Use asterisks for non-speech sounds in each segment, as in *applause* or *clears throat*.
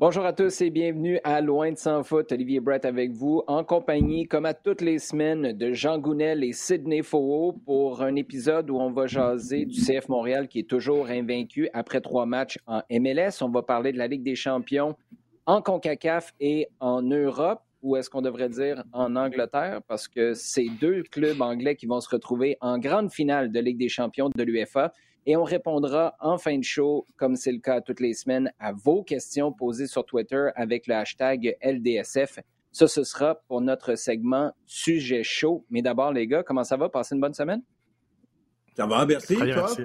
Bonjour à tous et bienvenue à Loin de sans foot. Olivier Brett avec vous, en compagnie, comme à toutes les semaines, de Jean Gounel et Sidney Faux pour un épisode où on va jaser du CF Montréal qui est toujours invaincu après trois matchs en MLS. On va parler de la Ligue des champions en CONCACAF et en Europe, ou est-ce qu'on devrait dire en Angleterre, parce que c'est deux clubs anglais qui vont se retrouver en grande finale de Ligue des champions de l'UFA. Et on répondra en fin de show, comme c'est le cas toutes les semaines, à vos questions posées sur Twitter avec le hashtag LDSF. Ça, ce sera pour notre segment Sujet chaud. Mais d'abord, les gars, comment ça va? Passez une bonne semaine? Ça va, merci. Très bien, toi? merci.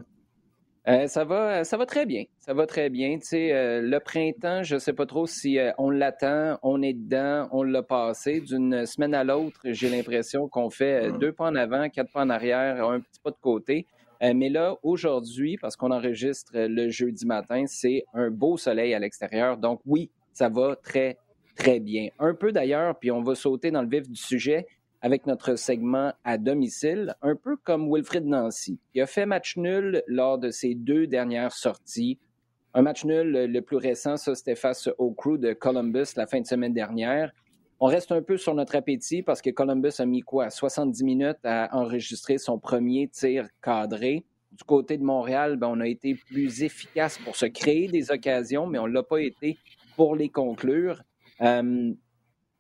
Euh, ça va, ça va très bien. Ça va très bien. Tu sais, euh, le printemps, je sais pas trop si euh, on l'attend, on est dedans, on l'a passé. D'une semaine à l'autre, j'ai l'impression qu'on fait euh, deux pas en avant, quatre pas en arrière, un petit pas de côté. Euh, mais là, aujourd'hui, parce qu'on enregistre le jeudi matin, c'est un beau soleil à l'extérieur. Donc oui, ça va très, très bien. Un peu d'ailleurs, puis on va sauter dans le vif du sujet avec notre segment à domicile, un peu comme Wilfrid Nancy. Il a fait match nul lors de ses deux dernières sorties. Un match nul, le plus récent, c'était face au crew de Columbus la fin de semaine dernière. On reste un peu sur notre appétit parce que Columbus a mis quoi? 70 minutes à enregistrer son premier tir cadré. Du côté de Montréal, ben, on a été plus efficace pour se créer des occasions, mais on ne l'a pas été pour les conclure. Euh,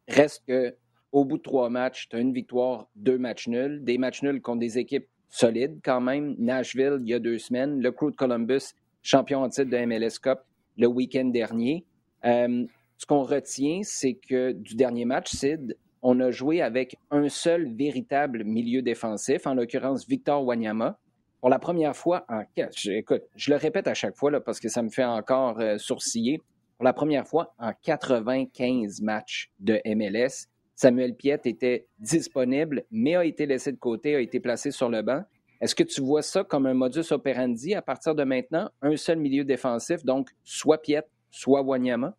reste que au bout de trois matchs, tu as une victoire, deux matchs nuls. Des matchs nuls contre des équipes solides quand même. Nashville, il y a deux semaines. Le Crew de Columbus, champion en titre de MLS Cup le week-end dernier. Euh, ce qu'on retient, c'est que du dernier match, Sid, on a joué avec un seul véritable milieu défensif, en l'occurrence Victor Wanyama. Pour la première fois en je, le répète à chaque fois parce que ça me fait encore euh, sourciller. Pour la première fois en 95 matchs de MLS, Samuel Piet était disponible, mais a été laissé de côté, a été placé sur le banc. Est-ce que tu vois ça comme un modus operandi à partir de maintenant? Un seul milieu défensif, donc soit Piet, soit Wanyama?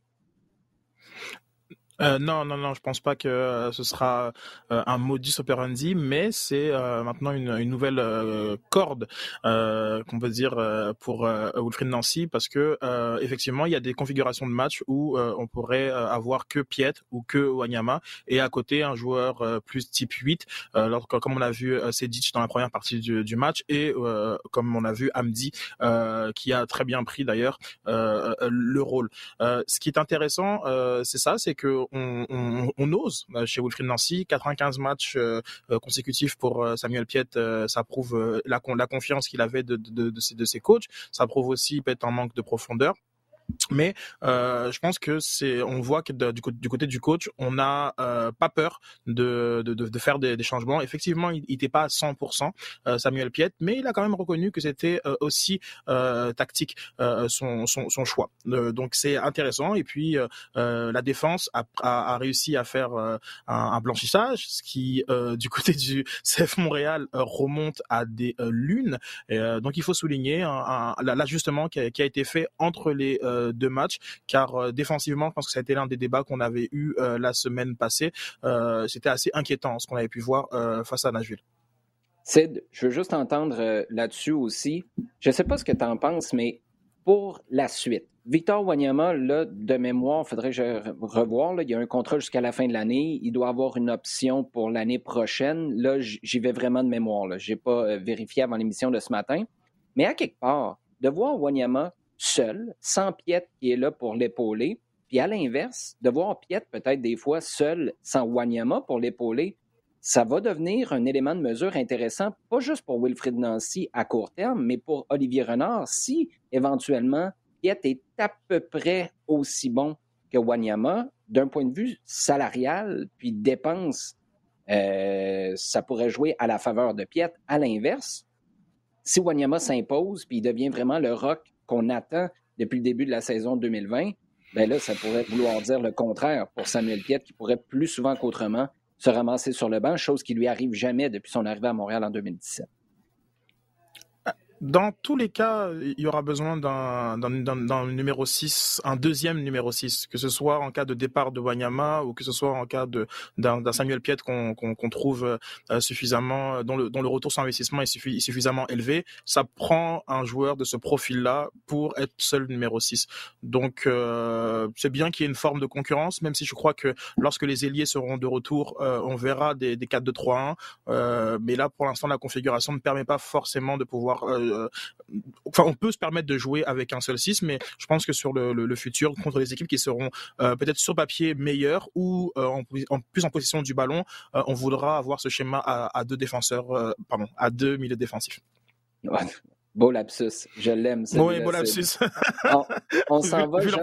Euh, non, non, non, je pense pas que euh, ce sera euh, un modus operandi, mais c'est euh, maintenant une, une nouvelle euh, corde qu'on peut dire pour Wilfried Nancy, parce que effectivement, il y a des configurations de match où on pourrait avoir que Piet ou que Wanyama, et à côté un joueur plus type 8, alors, comme on a vu Sedic dans la première partie du, du match, et comme on a vu Amdi, qui a très bien pris d'ailleurs le rôle. ce qui est intéressant, c'est ça, c'est que on, ose chez Wilfried Nancy. 95 matchs euh, consécutifs pour euh, Samuel Piet, euh, ça prouve la, confiance qu'il avait de, ses, de ses coachs. Ça prouve aussi peut-être un manque de profondeur. Mais euh, je pense que c'est, on voit que du, côté du coach, on n'a euh, pas peur de, de, de faire des, des, changements. Effectivement, il n'était pas à 100% euh, Samuel Piet, mais il a quand même reconnu que c'était aussi tactique son, son, son, choix. donc c'est intéressant. Et puis la défense a, a, a, réussi à faire un, un, blanchissage, ce qui du *laughs* côté du CF Montréal remonte à des lunes. Et, donc il faut souligner l'ajustement qui, qui, a été fait entre les deux matchs, car euh, défensivement, je pense que ça a été l'un des débats qu'on avait eu euh, la semaine passée. Euh, c'était assez inquiétant ce qu'on avait pu voir face à Nashville. Sid, je veux juste entendre là-dessus aussi. Je ne sais pas ce que tu en penses, mais pour la suite, Victor Wanyama, là, de mémoire, il faudrait que je revoir. Là, il y a un contrat jusqu'à la fin de l'année. Il doit avoir une option pour l'année prochaine. Là, j'y vais vraiment de mémoire. Je n'ai pas vérifié avant l'émission de ce matin. Mais à quelque part, de voir Wanyama seul, sans Piet qui est là pour l'épauler. Puis à l'inverse, de voir Piet peut-être des fois seul, sans Wanyama pour l'épauler, ça va devenir un élément de mesure intéressant, pas juste pour Wilfrid Nancy à court terme, mais pour Olivier Renard, si éventuellement Piet est à peu près aussi bon que Wanyama, d'un point de vue salarial, puis dépenses ça pourrait jouer à la faveur de Piet. À l'inverse, si Wanyama s'impose puis il devient vraiment le rock qu'on attend depuis le début de la saison 2020, ben là, ça pourrait vouloir dire le contraire pour Samuel Piet, qui pourrait plus souvent qu'autrement se ramasser sur le banc, chose qui lui arrive jamais depuis son arrivée à Montréal en 2017. Dans tous les cas, il y aura besoin d'un numéro 6, un deuxième numéro 6, que ce soit en cas de départ de Wanyama ou que ce soit en cas d'un Samuel Piet qu'on trouve euh, suffisamment, dont le, dont le retour sur investissement est suffisamment élevé. Ça prend un joueur de ce profil-là pour être seul numéro 6. Donc, euh, c'est bien qu'il y ait une forme de concurrence, même si je crois que lorsque les ailiers seront de retour, euh, on verra des, des 4-2-3-1. mais là, pour l'instant, la configuration ne permet pas forcément de pouvoir euh, enfin, on peut se permettre de jouer avec un seul 6, mais je pense que sur le, futur, contre les équipes qui seront euh, peut-être sur papier meilleures ou euh, en, plus en position du ballon, on voudra avoir ce schéma à, deux défenseurs, pardon, à deux milieux défensifs. Beau lapsus, je l'aime. Oui, beau lapsus. on, s'en va, sur,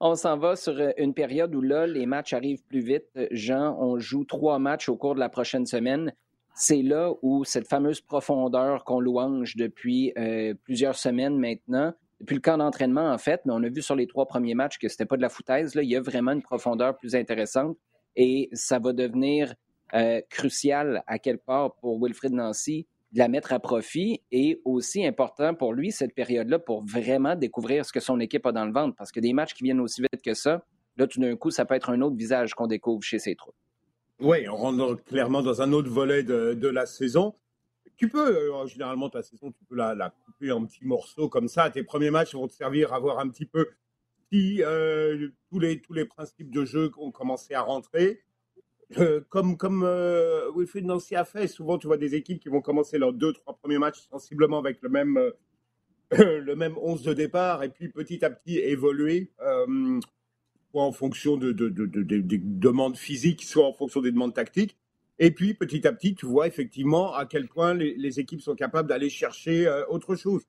on s'en va sur une période où là, les matchs arrivent plus vite. Jean, on joue trois matchs au cours de la prochaine semaine c'est là où cette fameuse profondeur qu'on louange depuis euh, plusieurs semaines maintenant, depuis le camp d'entraînement en fait, mais on a vu sur les trois premiers matchs que c'était pas de la foutaise. Là, il y a vraiment une profondeur plus intéressante et ça va devenir euh, crucial à quelque part pour Wilfrid Nancy de la mettre à profit et aussi important pour lui cette période-là pour vraiment découvrir ce que son équipe a dans le ventre parce que des matchs qui viennent aussi vite que ça, là tout d'un coup ça peut être un autre visage qu'on découvre chez ses troupes. Oui, on rentre clairement dans un autre volet de, la saison. Tu peux, euh, généralement, ta saison, tu peux la, couper en petits morceaux comme ça. Tes premiers matchs vont te servir à voir un petit peu si euh, tous, les, tous les principes de jeu ont commencé à rentrer. Euh, comme comme Wilfried Nancy a fait, souvent tu vois des équipes qui vont commencer leurs deux, trois premiers matchs sensiblement avec le même, *laughs* le même 11 de départ et puis petit à petit évoluer soit en fonction de, des demandes physiques, soit en fonction des demandes tactiques. Et puis, petit à petit, tu vois effectivement à quel point les, équipes sont capables d'aller chercher euh, autre chose.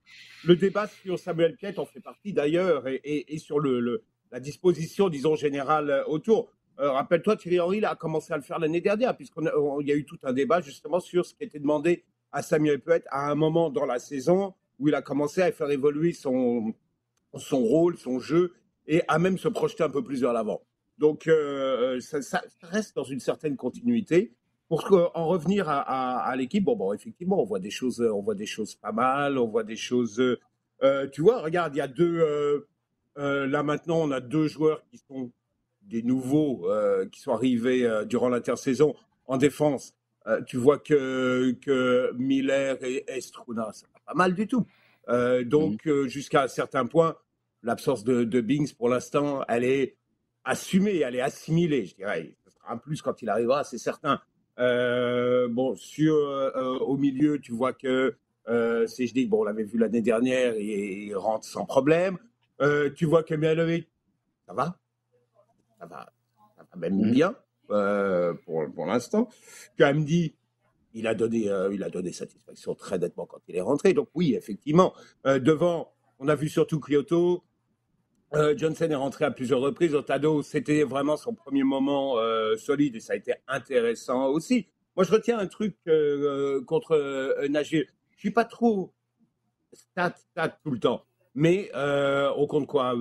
Le débat sur Samuel Piet en fait partie d'ailleurs, et, sur la disposition, disons, générale euh, autour. Euh, rappelle-toi, Thierry Henry a commencé à le faire l'année dernière, puisqu'il y a eu tout un débat justement sur ce qui était demandé à Samuel Piet à un moment dans la saison où il a commencé à faire évoluer son, son rôle, son jeu, et à même se projeter un peu plus vers l'avant. Donc, euh, ça, reste dans une certaine continuité. Pour en revenir à, l'équipe, bon, bon, effectivement, on voit des choses, on voit des choses pas mal, on voit des choses. Euh, tu vois, regarde, il y a deux. Euh, là maintenant, on a deux joueurs qui sont des nouveaux, qui sont arrivés durant l'intersaison en défense. tu vois que, que Miller et Estruna, ça pas mal du tout. donc, mmh. jusqu'à un certain point, l'absence de, de Bings, pour l'instant, elle est assumée, elle est assimilée, je dirais. Ce sera un plus quand il arrivera, c'est certain. Euh, bon, sur, euh, au milieu, tu vois que euh, je dis, bon, on l'avait vu l'année dernière, il, il, rentre sans problème. Euh, tu vois que Mialovic, ça va, ça va, ça va même mm. bien pour, pour l'instant. Tu as dit, il a donné, il a donné satisfaction très nettement quand il est rentré. Donc oui, effectivement, devant, on a vu surtout Kyoto, euh, Johnson est rentré à plusieurs reprises. Otado, c'était vraiment son premier moment euh, solide et ça a été intéressant aussi. Moi, je retiens un truc euh, contre Nashville. Je suis pas trop stat, stat tout le temps, mais on compte quoi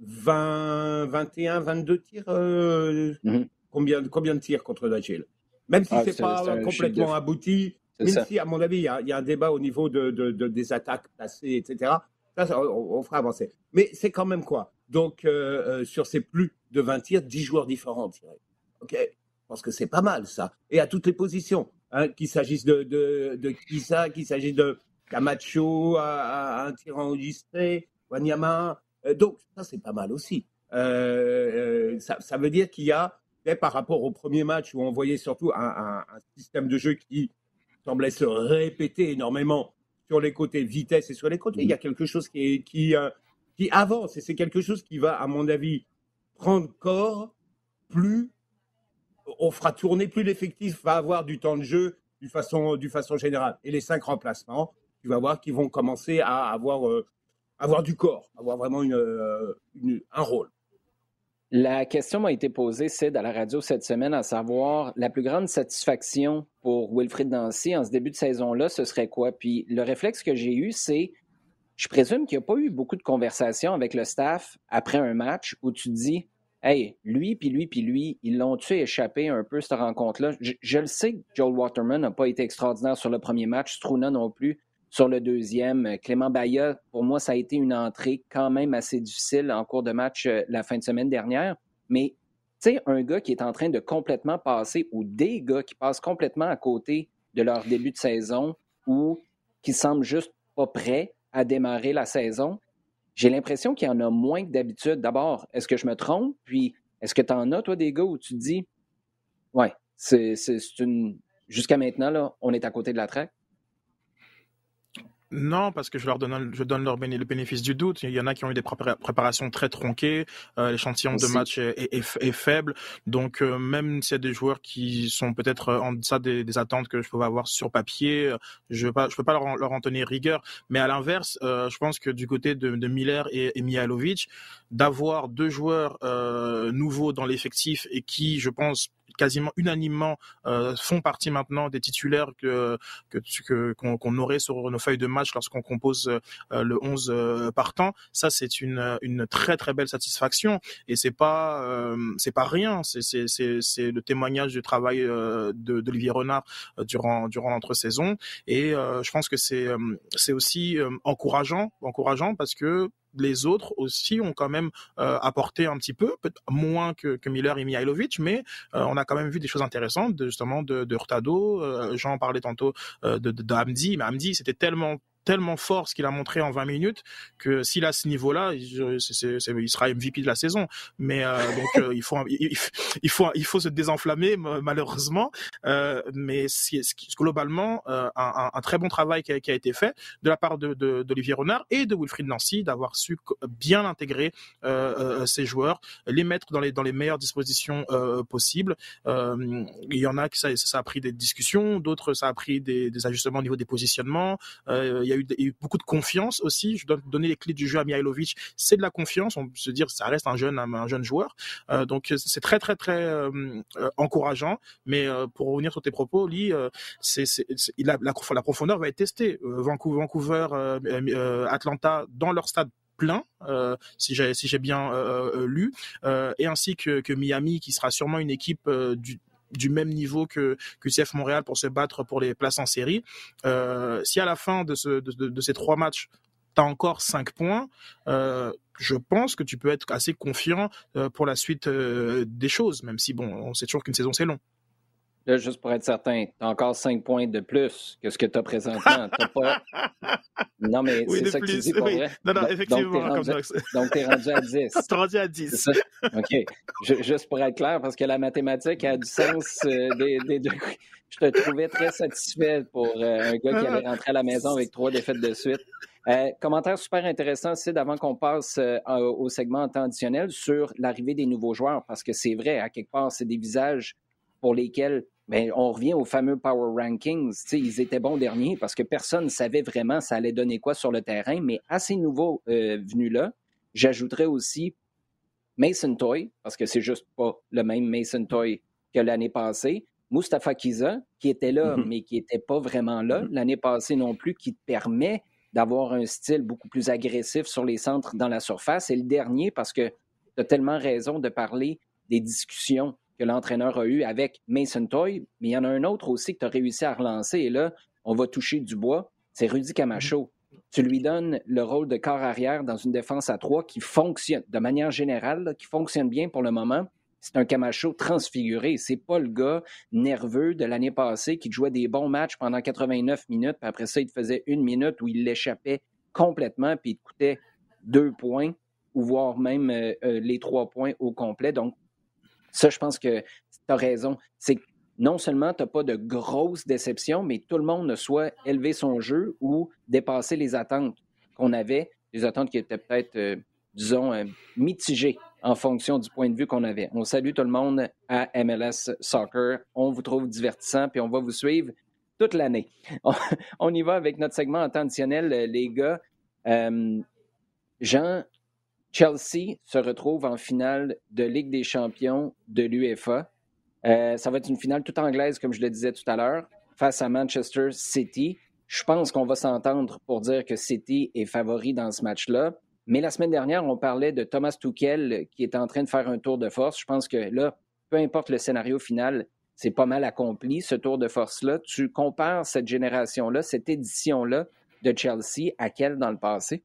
20, 21, 22 tirs mhm. combien, combien de tirs contre Nashville? Même si ah, c'est pas complètement abouti, même si, à mon avis, il y, a un débat au niveau de, des attaques placées, etc on, fera avancer. Mais c'est quand même quoi? Donc, euh, euh, sur ces plus de 20 tirs, 10 joueurs différents OK? Je pense que c'est pas mal, ça. Et à toutes les positions. Hein, qu'il s'agisse de, de, de Kisa, qu'il s'agisse de Camacho, à, un tir enregistré, Wanyama. Euh, donc, ça, c'est pas mal aussi. ça, veut dire qu'il y a, par rapport au premier match où on voyait surtout un système de jeu qui semblait se répéter énormément sur les côtés, vitesse et sur les côtés. Il y a quelque chose qui, qui, euh, qui avance et c'est quelque chose qui va, à mon avis, prendre corps plus on fera tourner, plus l'effectif va avoir du temps de jeu du façon, du façon générale. Et les cinq remplacements, tu vas voir qu'ils vont commencer à avoir, euh, avoir du corps, avoir vraiment une, euh, un rôle. La question m'a été posée, Sid, à la radio cette semaine, à savoir la plus grande satisfaction pour Wilfrid Nancy en ce début de saison-là, ce serait quoi? Puis le réflexe que j'ai eu, c'est je présume qu'il n'y a pas eu beaucoup de conversations avec le staff après un match où tu dis Hey, lui, puis lui, puis lui, ils l'ont-tu échappé un peu, cette rencontre-là? Je, le sais que Joel Waterman n'a pas été extraordinaire sur le premier match, Struna non plus sur le deuxième. Clément Baya, pour moi, ça a été une entrée quand même assez difficile en cours de match euh, la fin de semaine dernière. Mais, tu sais, un gars qui est en train de complètement passer, ou des gars qui passent complètement à côté de leur début de saison, ou qui semblent juste pas prêts à démarrer la saison, j'ai l'impression qu'il y en a moins que d'habitude. D'abord, est-ce que je me trompe? Puis, est-ce que tu en as, toi, des gars où tu te dis, ouais, c'est une. Jusqu'à maintenant, là, on est à côté de la traque? Non, parce que je leur donne, je donne leur le bénéfice du doute. Il y en a qui ont eu des préparations très tronquées, euh, l'échantillon de match est, faible. Donc euh, même s'il y a des joueurs qui sont peut-être euh, en deçà des, attentes que je peux avoir sur papier, je ne peux pas leur, leur en tenir rigueur. Mais à l'inverse, je pense que du côté de, Miller et, et Mihalovic, d'avoir deux joueurs nouveaux dans l'effectif et qui, je pense, quasiment unanimement euh, font partie maintenant des titulaires que qu'on aurait sur nos feuilles de match lorsqu'on compose euh, le 11 euh, partant. Ça c'est une une très très belle satisfaction et c'est pas c'est pas rien. C'est c'est le témoignage du travail d'Olivier Renard durant durant l'entre-saison et je pense que c'est c'est aussi encourageant encourageant parce que les autres aussi ont quand même euh, apporté un petit peu, peut-être moins que, que, Miller et Mihailovic, mais euh, on a quand même vu des choses intéressantes, de, justement de, de Hurtado. Euh, Jean parlait tantôt de, de, de Hamdi, mais Hamdi, c'était tellement tellement fort ce qu'il a montré en 20 minutes que s'il a ce niveau-là, il, sera MVP de la saison. Mais euh, *laughs* donc euh, il faut il, faut il faut se désenflammer malheureusement. Euh, mais globalement un, très bon travail qui a, qui a, été fait de la part de d'Olivier Renard et de Wilfried Nancy d'avoir su bien intégrer ces joueurs, les mettre dans les dans les meilleures dispositions possibles. il y en a qui ça, ça a pris des discussions, d'autres ça a pris des, des ajustements au niveau des positionnements. il y a beaucoup de confiance aussi. Je dois donner les clés du jeu à Mihailovic. C'est de la confiance. On peut se dire, ça reste un jeune, un, jeune joueur. Euh, donc c'est très très très euh, euh, encourageant. Mais pour revenir sur tes propos, Lee, c'est, la, la, profondeur va être testée. Vancouver, Atlanta dans leur stade plein, si j'ai si bien lu, et ainsi que, que, Miami, qui sera sûrement une équipe du, du même niveau que CF Montréal pour se battre pour les places en série. Euh, si à la fin de, ce, de, ces trois matchs, tu as encore cinq points, euh, je pense que tu peux être assez confiant euh, pour la suite des choses, même si, bon, on sait toujours qu'une saison, c'est long. Là, juste pour être certain, tu as encore 5 points de plus que ce que tu as présentement. pas... Non, mais c'est ça que tu dis, pour vrai. Non, non, effectivement. Donc, tu es, rendu à 10. tu es rendu à 10. OK. juste pour être clair, parce que la mathématique a du sens euh, des, deux. Je te trouvais très satisfait pour euh, un gars qui allait rentrer à la maison avec trois défaites de suite. Euh, commentaire super intéressant, Sid, avant qu'on passe au segment traditionnel sur l'arrivée des nouveaux joueurs, parce que c'est vrai, à quelque part, c'est des visages pour lesquels ben, on revient aux fameux Power Rankings. ils étaient bons derniers parce que personne ne savait vraiment ça allait donner quoi sur le terrain. Mais à ces nouveaux euh, venus-là, j'ajouterais aussi Mason Toy, parce que c'est juste pas le même Mason Toy que l'année passée. Mustafa Kiza, qui était là, mm-hmm. mais qui n'était pas vraiment là mm-hmm. l'année passée non plus, qui te permet d'avoir un style beaucoup plus agressif sur les centres dans la surface. Et le dernier, parce que tu as tellement raison de parler des discussions que l'entraîneur a eu avec Mason Toy, mais il y en a un autre aussi que tu as réussi à relancer. Et là, on va toucher du bois. C'est Rudy Camacho. Tu lui donnes le rôle de corps arrière dans une défense à trois qui fonctionne, de manière générale, qui fonctionne bien pour le moment. C'est un Camacho transfiguré. C'est pas le gars nerveux de l'année passée qui jouait des bons matchs pendant 89 minutes, puis après ça, il te faisait une minute où il l'échappait complètement, puis il te coûtait deux points, ou voire même euh, euh, les trois points au complet. Donc, ça, je pense que tu as raison. C'est que non seulement tu n'as pas de grosses déceptions, mais tout le monde soit élevé son jeu ou dépassé les attentes qu'on avait, les attentes qui étaient peut-être, euh, disons, euh, mitigées en fonction du point de vue qu'on avait. On salue tout le monde à MLS Soccer. On vous trouve divertissant, puis on va vous suivre toute l'année. On, y va avec notre segment intentionnel, les gars. Euh, Jean, Chelsea se retrouve en finale de Ligue des champions de l'UEFA. Euh, ça va être une finale toute anglaise, comme je le disais tout à l'heure, face à Manchester City. Je pense qu'on va s'entendre pour dire que City est favori dans ce match-là. Mais la semaine dernière, on parlait de Thomas Tuchel qui est en train de faire un tour de force. Je pense que là, peu importe le scénario final, c'est pas mal accompli, ce tour de force-là. Tu compares cette génération-là, cette édition-là de Chelsea à quelle dans le passé?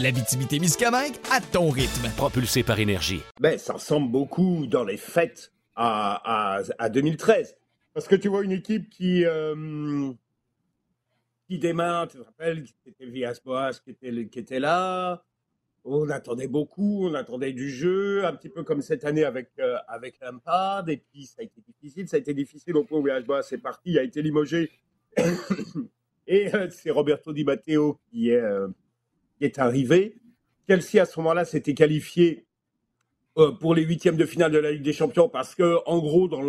L'Abitibi-Témiscamingue à ton rythme. Propulsé par énergie. Ben, ça ressemble beaucoup dans les fêtes à, à, à 2013. Parce que tu vois une équipe qui, euh, qui démarre, tu te rappelles, c'était Villas-Boas qui était, qui était là. On attendait beaucoup, on attendait du jeu, un petit peu comme cette année avec, euh, avec Lampard. Et puis, ça a été difficile. Ça a été difficile au point où Villas-Boas est parti, il a été limogé. *coughs* et euh, c'est Roberto Di Matteo qui est, euh, qui est arrivé. Chelsea, à ce moment-là, s'était qualifié euh, pour les huitièmes de finale de la Ligue des Champions parce que, en gros, dans,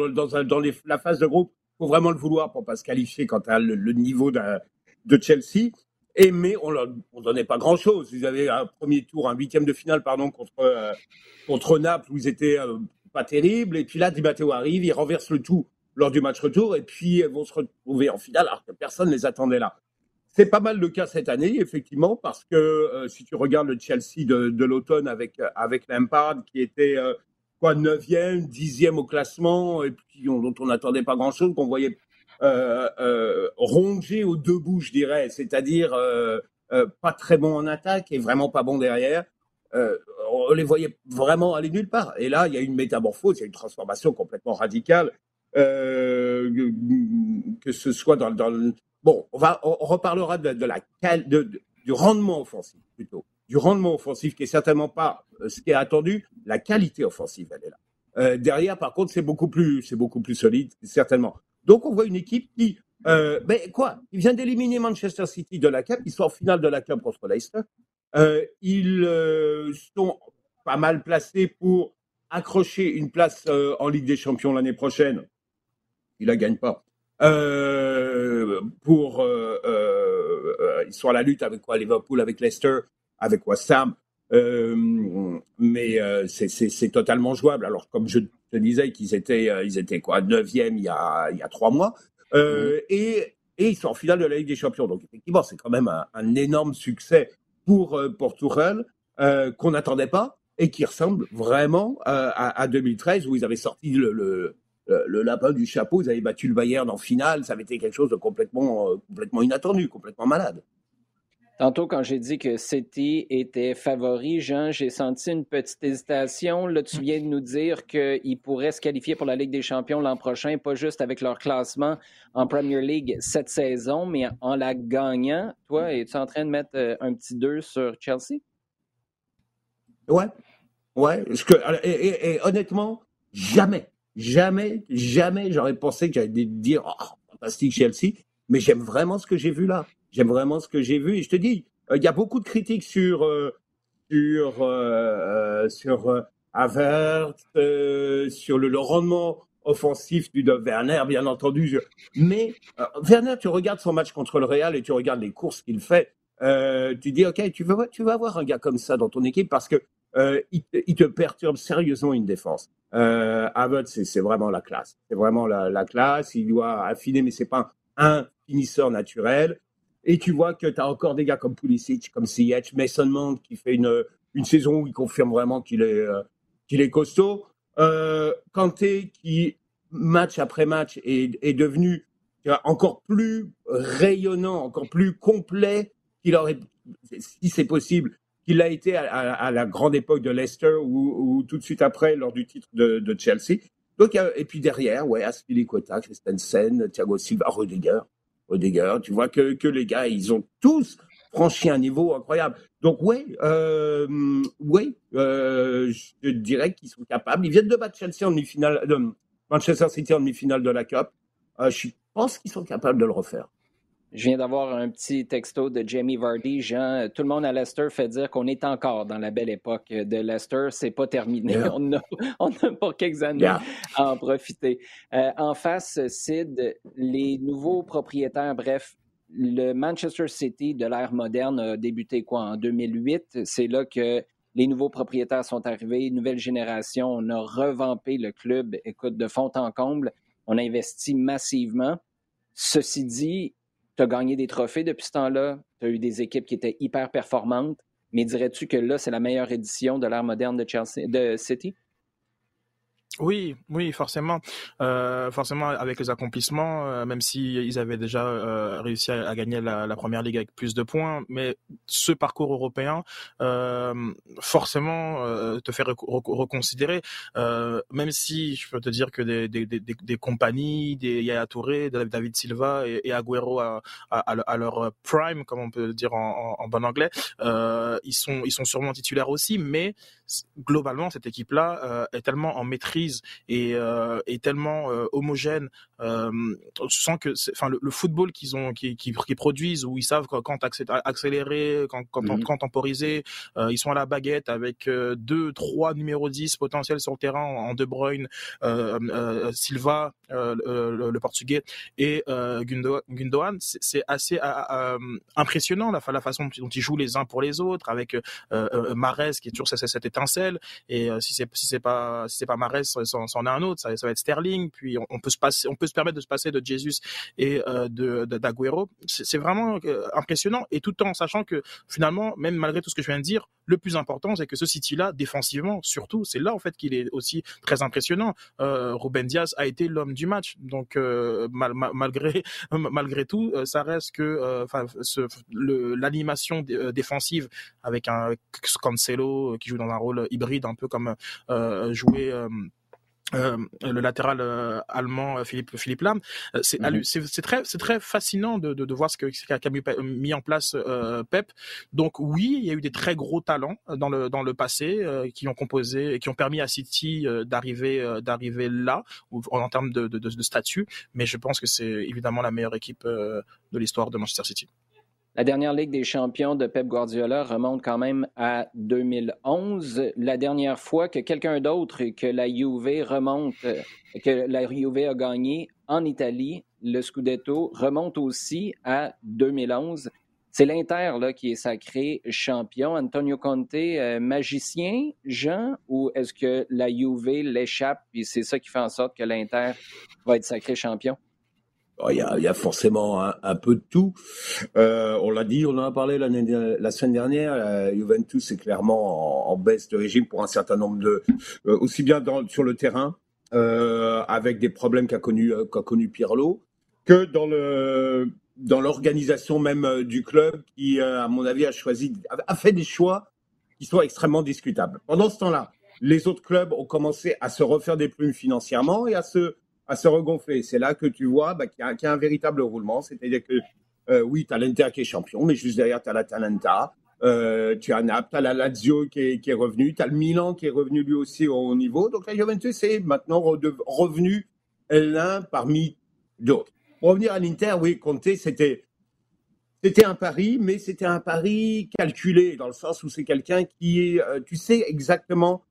la phase de groupe, faut vraiment le vouloir pour pas se qualifier quand tu as le, niveau de Chelsea. Et mais on on donnait pas grand chose. Ils avaient un premier tour, un huitième de finale, pardon, contre euh, contre Naples où ils étaient euh, pas terribles. Et puis là, Di Matteo arrive, il renverse le tout lors du match retour et puis ils vont se retrouver en finale alors que personne ne les attendait là. C'est pas mal le cas cette année, effectivement, parce que euh, si tu regardes le Chelsea de, l'automne avec, euh, avec Lampard, qui était euh, quoi, 9e, 10e au classement, et dont on n'attendait pas grand-chose, qu'on voyait euh, rongé aux deux bouts, je dirais, c'est-à-dire pas très bon en attaque et vraiment pas bon derrière. On les voyait vraiment aller nulle part. Et là, il y a une métamorphose, il y a une transformation complètement radicale, que ce soit dans, dans Bon, on, reparlera du rendement offensif plutôt. Du rendement offensif qui est certainement pas euh, ce qui est attendu. La qualité offensive, elle est là. Euh, derrière, par contre, c'est beaucoup plus, beaucoup plus solide, certainement. Donc, on voit une équipe qui, euh, ben quoi, il vient d'éliminer Manchester City de la Cup, ils sont en finale de la Cup contre Leicester. Ils sont pas mal placés pour accrocher une place en Ligue des Champions l'année prochaine. Ils la gagnent pas. Euh, pour euh, euh, ils sont à la lutte avec quoi Liverpool, avec Leicester, avec West Ham. Euh, mais euh, c'est- totalement jouable. Alors comme je te disais qu'ils étaient ils étaient quoi neuvième il y a il y a trois mois Euh, et et ils sont en finale de la Ligue des Champions. Donc effectivement c'est quand même un, un énorme succès pour pour Tourelle qu'on n'attendait pas et qui ressemble vraiment à, à 2013 où ils avaient sorti le, le le, le lapin du chapeau, ils avaient battu le Bayern en finale, ça avait été quelque chose de complètement, euh, complètement inattendu, complètement malade. Tantôt, quand j'ai dit que City était favori, Jean, j'ai senti une petite hésitation. Là, tu viens de nous dire qu'ils pourraient se qualifier pour la Ligue des Champions l'an prochain, pas juste avec leur classement en Premier League cette saison, mais en la gagnant. Toi, es-tu en train de mettre euh, un petit 2 sur Chelsea? Ouais, ouais. Que, et, et- et honnêtement, jamais, jamais, jamais j'aurais pensé que j'allais dire oh, fantastique Chelsea, mais j'aime vraiment ce que j'ai vu là. J'aime vraiment ce que j'ai vu et je te dis, euh, il y a beaucoup de critiques sur euh, sur euh, euh, sur euh, Havertz, sur le, rendement offensif du de Werner, bien entendu. Mais Werner, tu regardes son match contre le Real et tu regardes les courses qu'il fait. Tu dis ok, tu vas tu vas avoir un gars comme ça dans ton équipe parce que euh, il, te- perturbe sérieusement une défense. Euh, Havertz, c'est vraiment la classe. C'est vraiment la, la classe. Il doit affiner, mais c'est pas un finisseur naturel. Et tu vois que tu as encore des gars comme Pulisic, comme Ziyech, Mason Mount qui fait une, une saison où il confirme vraiment qu'il est, euh, qu'il est costaud. Euh, Kanté qui, match après match, est, est devenu encore plus rayonnant, encore plus complet qu'il aurait, si c'est possible, qu'il l'a été à, la grande époque de Leicester ou, ou tout de suite après lors du titre de, Chelsea. Donc, et puis derrière, ouais, Aspilicueta, Christensen, Thiago Silva, Rudiger, Rudiger. Tu vois que, les gars, ils ont tous franchi un niveau incroyable. Donc oui, euh, oui, euh, je dirais qu'ils sont capables. Ils viennent de battre Chelsea en demi-finale, de Manchester City en demi-finale de la Cup. Euh, je pense qu'ils sont capables de le refaire. Je viens d'avoir un petit texto de Jamie Vardy. Jean, tout le monde à Leicester fait dire qu'on est encore dans la belle époque de Leicester. C'est pas terminé. *laughs* On, a, on a pour quelques années à en profiter. Euh, en face, Sid, les nouveaux propriétaires, bref, le Manchester City de l'ère moderne a débuté quoi en 2008. C'est là que les nouveaux propriétaires sont arrivés, nouvelle génération. On a revampé le club, écoute, de fond en comble. On a investi massivement. Ceci dit, tu as gagné des trophées depuis ce temps-là. Tu as eu des équipes qui étaient hyper performantes. Mais dirais-tu que là, c'est la meilleure édition de l'ère moderne de, Chelsea, de City? Oui, oui, forcément, euh, forcément avec les accomplissements, euh, même si ils avaient déjà euh, réussi à, gagner la, la, première ligue avec plus de points, mais ce parcours européen, euh, forcément, euh, te fait reconsidérer. Euh, même si je peux te dire que des, des, des, des compagnies, des Yaya Touré, David Silva et, et Agüero à, à, leur prime, comme on peut dire en, en, en bon anglais, ils sont ils sont sûrement titulaires aussi, mais globalement cette équipe-là est tellement en maîtrise et euh, est tellement euh, homogène. Euh, tu sens que, enfin, le, le, football qu'ils ont, qui, qui, qui, produisent, où ils savent quand, quand accélérer, quand, quand, quand temporiser, ils sont à la baguette avec deux, trois numéros 10 potentiels sur le terrain en De Bruyne, Silva, le, le, portugais et Gundogan. C'est assez impressionnant la, la façon dont ils jouent les uns pour les autres avec euh, Marez qui est toujours cette, cette étincelle et si c'est si c'est pas si c'est pas Marez c'en est un autre, ça, va être Sterling, puis on, peut se passer, on peut se permettre de se passer de Jesus et euh, de d'Aguero. C'est vraiment euh, impressionnant et tout en sachant que finalement, même malgré tout ce que je viens de dire, le plus important c'est que ce City-là, défensivement, surtout, c'est là en fait qu'il est aussi très impressionnant. Euh, Ruben Diaz a été l'homme du match, donc euh, mal, mal, malgré *laughs* tout, ça reste que l'animation défensive avec un Cancelo qui joue dans un rôle hybride, un peu comme jouer euh, le latéral euh, allemand euh, Philippe Philippe Lam, c'est mhm. c'est très c'est très fascinant de, de, de voir ce que qu'a mis en place Pep. Donc oui, il y a eu des très gros talents dans le dans le passé qui ont composé et qui ont permis à City d'arriver d'arriver là en, termes de, de, de, statut, mais je pense que c'est évidemment la meilleure équipe de l'histoire de Manchester City. La dernière Ligue des champions de Pep Guardiola remonte quand même à 2011. La dernière fois que quelqu'un d'autre que la Juve remonte, que la Juve a gagné en Italie, le Scudetto remonte aussi à 2011. C'est l'Inter qui est sacré champion. Antonio Conte, euh, magicien, Jean, ou est-ce que la Juve l'échappe et c'est ça qui fait en sorte que l'Inter va être sacré champion? Il y, a, il y a, forcément un, peu de tout. Euh, on l'a dit, on en a parlé la semaine dernière. Euh, Juventus est clairement en, baisse de régime pour un certain nombre de, euh, aussi bien sur le terrain, euh, avec des problèmes qu'a connu qu'a connu Pirlo, que dans le dans l'organisation même du club, qui, à mon avis, a choisi, a fait des choix qui sont extrêmement discutables. Pendant ce temps-là, les autres clubs ont commencé à se refaire des plumes financièrement et à se à se regonfler. C'est là que tu vois bah, qu'il y, a un véritable roulement. C'est-à-dire que, euh, oui, tu as l'Inter qui est champion, mais juste derrière, tu as l'Atalanta. Euh, tu as Naples, tu as la Lazio qui est, qui est tu as le Milan qui est revenu lui aussi au haut niveau. Donc la Juventus est maintenant revenu l'un parmi d'autres. Pour revenir à l'Inter, oui, Conte, c'était c'était un pari, mais c'était un pari calculé dans le sens où c'est quelqu'un qui est, euh, tu sais exactement,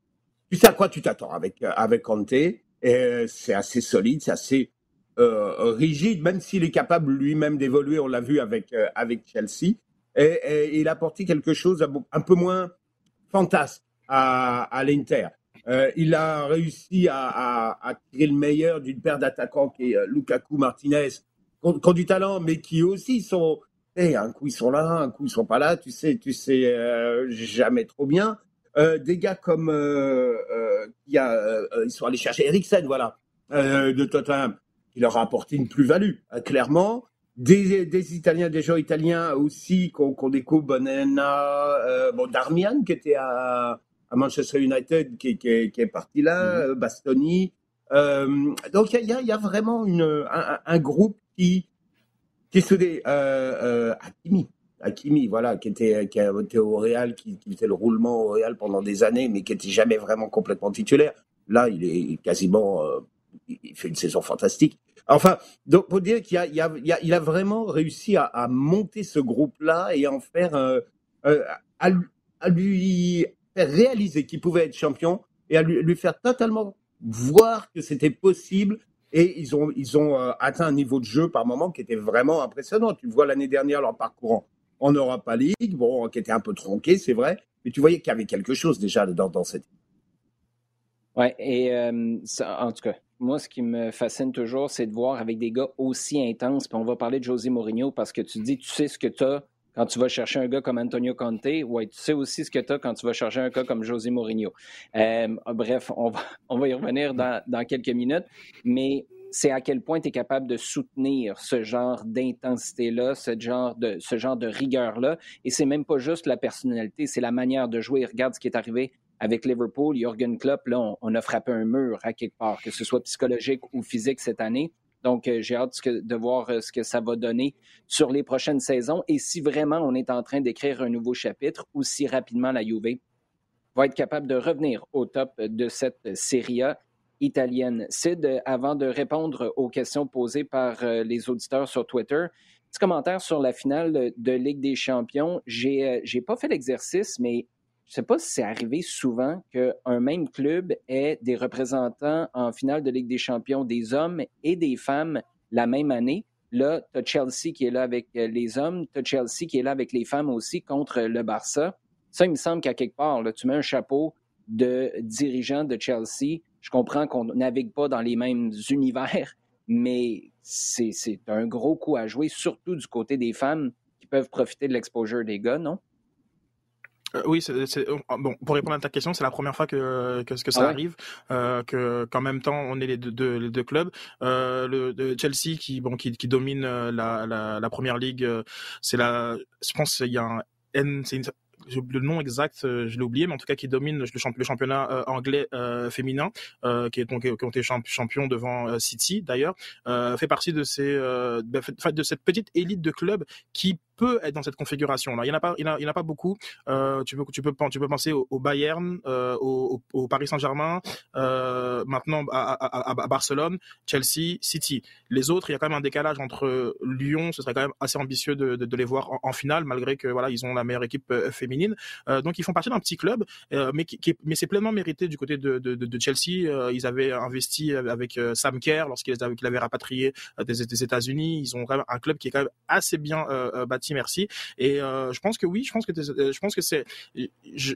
tu sais à quoi tu t'attends avec avec Conte. C'est assez solide, c'est assez euh, rigide, même s'il est capable lui-même d'évoluer. On l'a vu avec euh, avec Chelsea. Et, il a apporté quelque chose un peu moins fantasque à, l'Inter. Euh, il a réussi à, à, tirer le meilleur d'une paire d'attaquants qui est Lukaku Martinez, qui ont, du talent, mais qui aussi sont. Hey, un coup ils sont là, un coup ils sont pas là. Tu sais, tu sais jamais trop bien. Euh, des gars comme euh, euh, y a, euh, ils sont allés chercher Eriksen, voilà, de Tottenham, qui leur a apporté une plus-value, clairement. Des, des, Italiens, des gens italiens aussi qu'on qu découvre, Bonena, bon, Darmian qui était à, à Manchester United, qui, qui, qui est parti là, mmh. Bastoni. donc il y a, y a, vraiment une, un, un, groupe qui, qui est soudé. Hakimi, Hakimi, voilà, qui était, qui a au Real, qui, qui était le roulement au Real pendant des années, mais qui n'était jamais vraiment complètement titulaire. Là, il est quasiment, euh, il fait une saison fantastique. Enfin, donc pour dire qu'il a, il a, vraiment réussi à, à monter ce groupe-là et en faire, euh, euh, à, à, lui faire réaliser qu'il pouvait être champion et à lui, faire totalement voir que c'était possible et ils ont, ils ont atteint un niveau de jeu par moment qui était vraiment impressionnant. Tu vois l'année dernière leur parcours en Europa League, bon, qui était un peu tronqué, c'est vrai, mais tu voyais qu'il y avait quelque chose déjà dans, dans cette. Ouais, et euh, en tout cas, moi, ce qui me fascine toujours, c'est de voir avec des gars aussi intenses. Puis on va parler de José Mourinho parce que tu dis, tu sais ce que tu as quand tu vas chercher un gars comme Antonio Conte. Ouais, tu sais aussi ce que tu as quand tu vas chercher un gars comme José Mourinho. Euh, bref, on va, *laughs* on va y revenir dans quelques minutes. Mais c'est à quel point tu es capable de soutenir ce genre d'intensité-là, ce genre de, ce genre de rigueur-là. Et c'est même pas juste la personnalité, c'est la manière de jouer. Regarde ce qui est arrivé avec Liverpool. Jürgen Klopp, là, on, a frappé un mur à quelque part, que ce soit psychologique ou physique cette année. Donc, euh, j'ai hâte de voir euh, ce que ça va donner sur les prochaines saisons et si vraiment on est en train d'écrire un nouveau chapitre ou si rapidement la Juve va être capable de revenir au top de cette série A italienne. Sid, avant de répondre aux questions posées par euh, les auditeurs sur Twitter, petit commentaire sur la finale de Ligue des Champions. J'ai n'ai euh, pas fait l'exercice, mais je ne sais pas si c'est arrivé souvent qu'un même club ait des représentants en finale de Ligue des Champions, des hommes et des femmes la même année. Là, tu as Chelsea qui est là avec euh, les hommes, tu as Chelsea qui est là avec les femmes aussi contre le Barça. Ça, il me semble qu'à quelque part, là, tu mets un chapeau de dirigeant de Chelsea, je comprends qu'on ne navigue pas dans les mêmes univers, mais c'est un gros coup à jouer, surtout du côté des femmes qui peuvent profiter de l'exposure des gars, non? Euh, oui, c'est, euh, bon. Pour répondre à ta question, c'est la première fois que que, que ça ah arrive, euh, que qu'en même temps on est les deux, les deux clubs. Euh, le de Chelsea qui bon qui, qui domine la, la, la première ligue, c'est la. Je pense il y a un N, c'est une le nom exact, euh, je l'ai oublié, mais en tout cas qui domine le, championnat euh, anglais euh, féminin, qui est donc qui ont été champion devant City d'ailleurs, fait partie de ces de cette petite élite de clubs qui peut être dans cette configuration là. Il y en a pas, il y en a, pas beaucoup. tu peux tu peux penser au, Bayern, au, Paris Saint-Germain, maintenant à, Barcelone, Chelsea, City. Les autres, il y a quand même un décalage entre Lyon. Ce serait quand même assez ambitieux de les voir en, en, finale, malgré que voilà ils ont la meilleure équipe féminine euh, donc ils font partie d'un petit club, euh, mais, c'est pleinement mérité du côté de, Chelsea. Euh, ils avaient investi avec Sam Kerr lorsqu'il avait rapatrié des, des États-Unis. Ils ont un club qui est quand même assez bien bâti, merci. Et je pense que oui, je pense que je pense que c'est il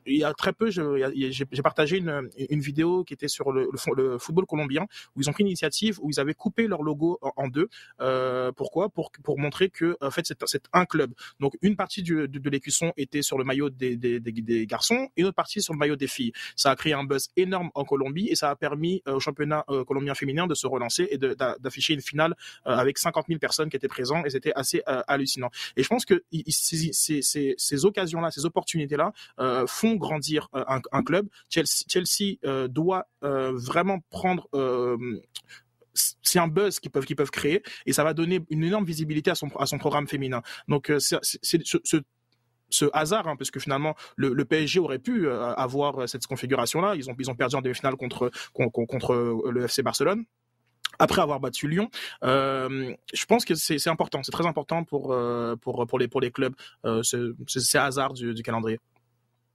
y a très peu, j'ai partagé une, vidéo qui était sur le, football colombien où ils ont pris une initiative où ils avaient coupé leur logo en, deux. Pourquoi? Pour montrer que en fait c'est un club. Donc une partie de, de l'écusson était sur le maillot des, garçons et une autre partie sur le maillot des filles. Ça a créé un buzz énorme en Colombie et ça a permis euh, au championnat euh, colombien féminin de se relancer et d'afficher une finale euh, avec 50 000 personnes qui étaient présentes et c'était assez hallucinant. Et je pense que ces, occasions-là, ces opportunités-là font grandir un, club. Chelsea, Chelsea doit vraiment prendre c'est un buzz qu'ils peuvent qu'ils peuvent créer et ça va donner une énorme visibilité à son à son programme féminin. Donc c'est ce, ce, hasard, hein, parce que finalement le, PSG aurait pu euh, avoir euh, cette configuration-là. Ils ont, ils ont perdu en demi-finale contre, contre euh, le FC Barcelone après avoir battu Lyon. je pense que c'est important, c'est très important pour les clubs, euh, ce, hasard du, du calendrier.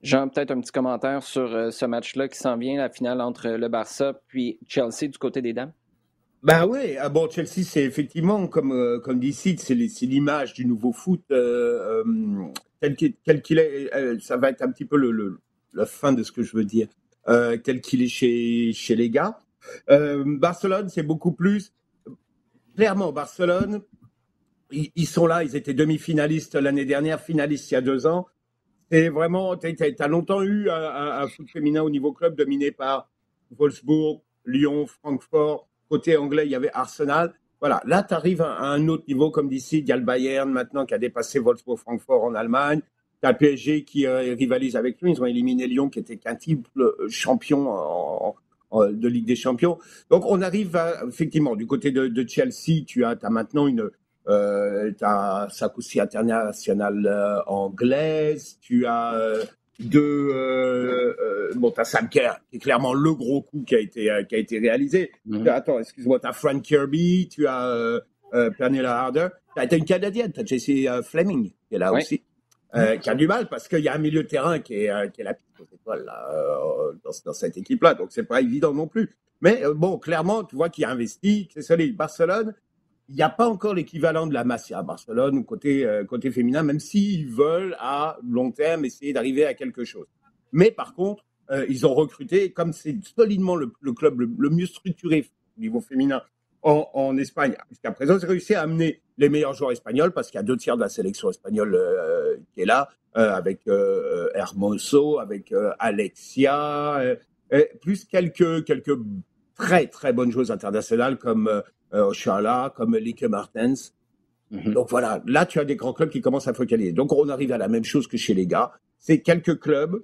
Jean, peut-être un petit commentaire sur ce match-là qui s'en vient, la finale entre le Barça puis Chelsea du côté des dames. Ben oui, ah bon, Chelsea, c'est effectivement, comme, comme dit Sid, c'est l'image du nouveau foot tel qu'il est, euh, ça va être un petit peu la fin de ce que je veux dire, euh, tel qu'il est chez, chez les gars. Euh, Barcelone, c'est beaucoup plus. Clairement, Barcelone, ils, sont là, ils étaient demi-finalistes l'année dernière, finalistes il y a deux ans. C'est vraiment, tu as, longtemps eu un, foot féminin au niveau club dominé par Wolfsburg, Lyon, Francfort. Côté anglais, il y avait Arsenal. Voilà, là, tu arrives à, un autre niveau, comme d'ici, il y a le Bayern maintenant qui a dépassé Wolfsburg-Francfort en Allemagne. Tu as PSG qui euh, rivalise avec lui. Ils ont éliminé Lyon, qui était qu'un triple euh, champion de Ligue des Champions. Donc, on arrive à, effectivement, du côté de, Chelsea, tu as, maintenant une, euh, tu as Sakoussi international anglaise, tu as deux, bon, tu as Sam Kerr, qui est clairement le gros coup qui a été, qui a été réalisé. Mhm. Attends, excuse-moi, tu as Frank Kirby, tu as euh, Pernilla Harder. Tu as une Canadienne, tu as Jessie Fleming, qui est là aussi. Euh, qui a du mal parce qu'il y a un milieu de terrain qui est, euh, qui est la pire étoile là, euh, dans, dans, cette équipe-là, donc c'est pas évident non plus. Mais bon, clairement, tu vois qu'il a investi, c'est solide. Barcelone, il n'y a pas encore l'équivalent de la Masia Barcelone côté côté féminin, même s'ils veulent à long terme essayer d'arriver à quelque chose. Mais par contre, ils ont recruté, comme c'est solidement le, club le, mieux structuré au niveau féminin en, Espagne jusqu'à présent, ils ont réussi à amener les meilleurs joueurs espagnols parce qu'il y a deux tiers de la sélection espagnole euh, qui est là, euh, avec euh, Hermoso, avec Alexia, plus quelques, quelques très très bonnes joueuses internationales comme Oshala, comme Lique Martens. Mhm. Donc voilà, là tu as des grands clubs qui commencent à focaliser. Donc on arrive à la même chose que chez les gars. C'est quelques clubs,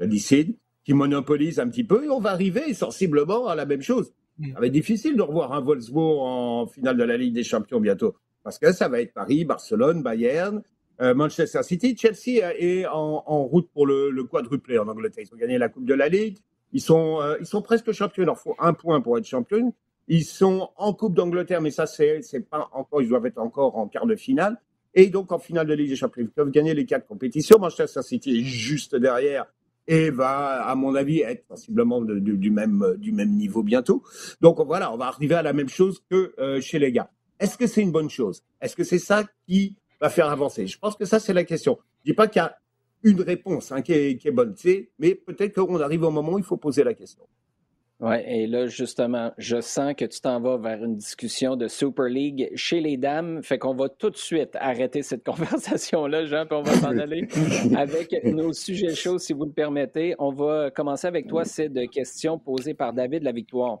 décident, qui monopolisent un petit peu et on va arriver sensiblement à la même chose. Mm. Ça va être difficile de revoir un Wolfsburg en finale de la Ligue des Champions bientôt, parce que ça va être Paris, Barcelone, Bayern, euh, Manchester City. Chelsea est en, route pour le, le, quadruplé en Angleterre. Ils ont gagné la Coupe de la Ligue. Ils sont, euh, ils sont presque champions. Il leur faut un point pour être champion. Ils sont en Coupe d'Angleterre, mais ça, c'est, pas encore, ils doivent être encore en quart de finale. Et donc, en finale de Ligue des Champions, ils peuvent gagner les quatre compétitions. Manchester City est juste derrière et va, à mon avis, être sensiblement du, même, du même niveau bientôt. Donc voilà, on va arriver à la même chose que euh, chez les gars. Est-ce que c'est une bonne chose? Est-ce que c'est ça qui va faire avancer? Je pense que ça, c'est la question. Je dis pas qu'il y a une réponse hein, qui, est, qui est bonne, mais peut-être qu'on arrive au moment où il faut poser la question. Oui, et là, justement, je sens que tu t'en vas vers une discussion de Super League chez les dames. Fait qu'on va tout de suite arrêter cette *laughs* conversation-là, Jean, puis on va s'en *laughs* aller avec nos sujets chauds, si vous le permettez. On va commencer avec toi, c'est de questions posées par David La Victoire.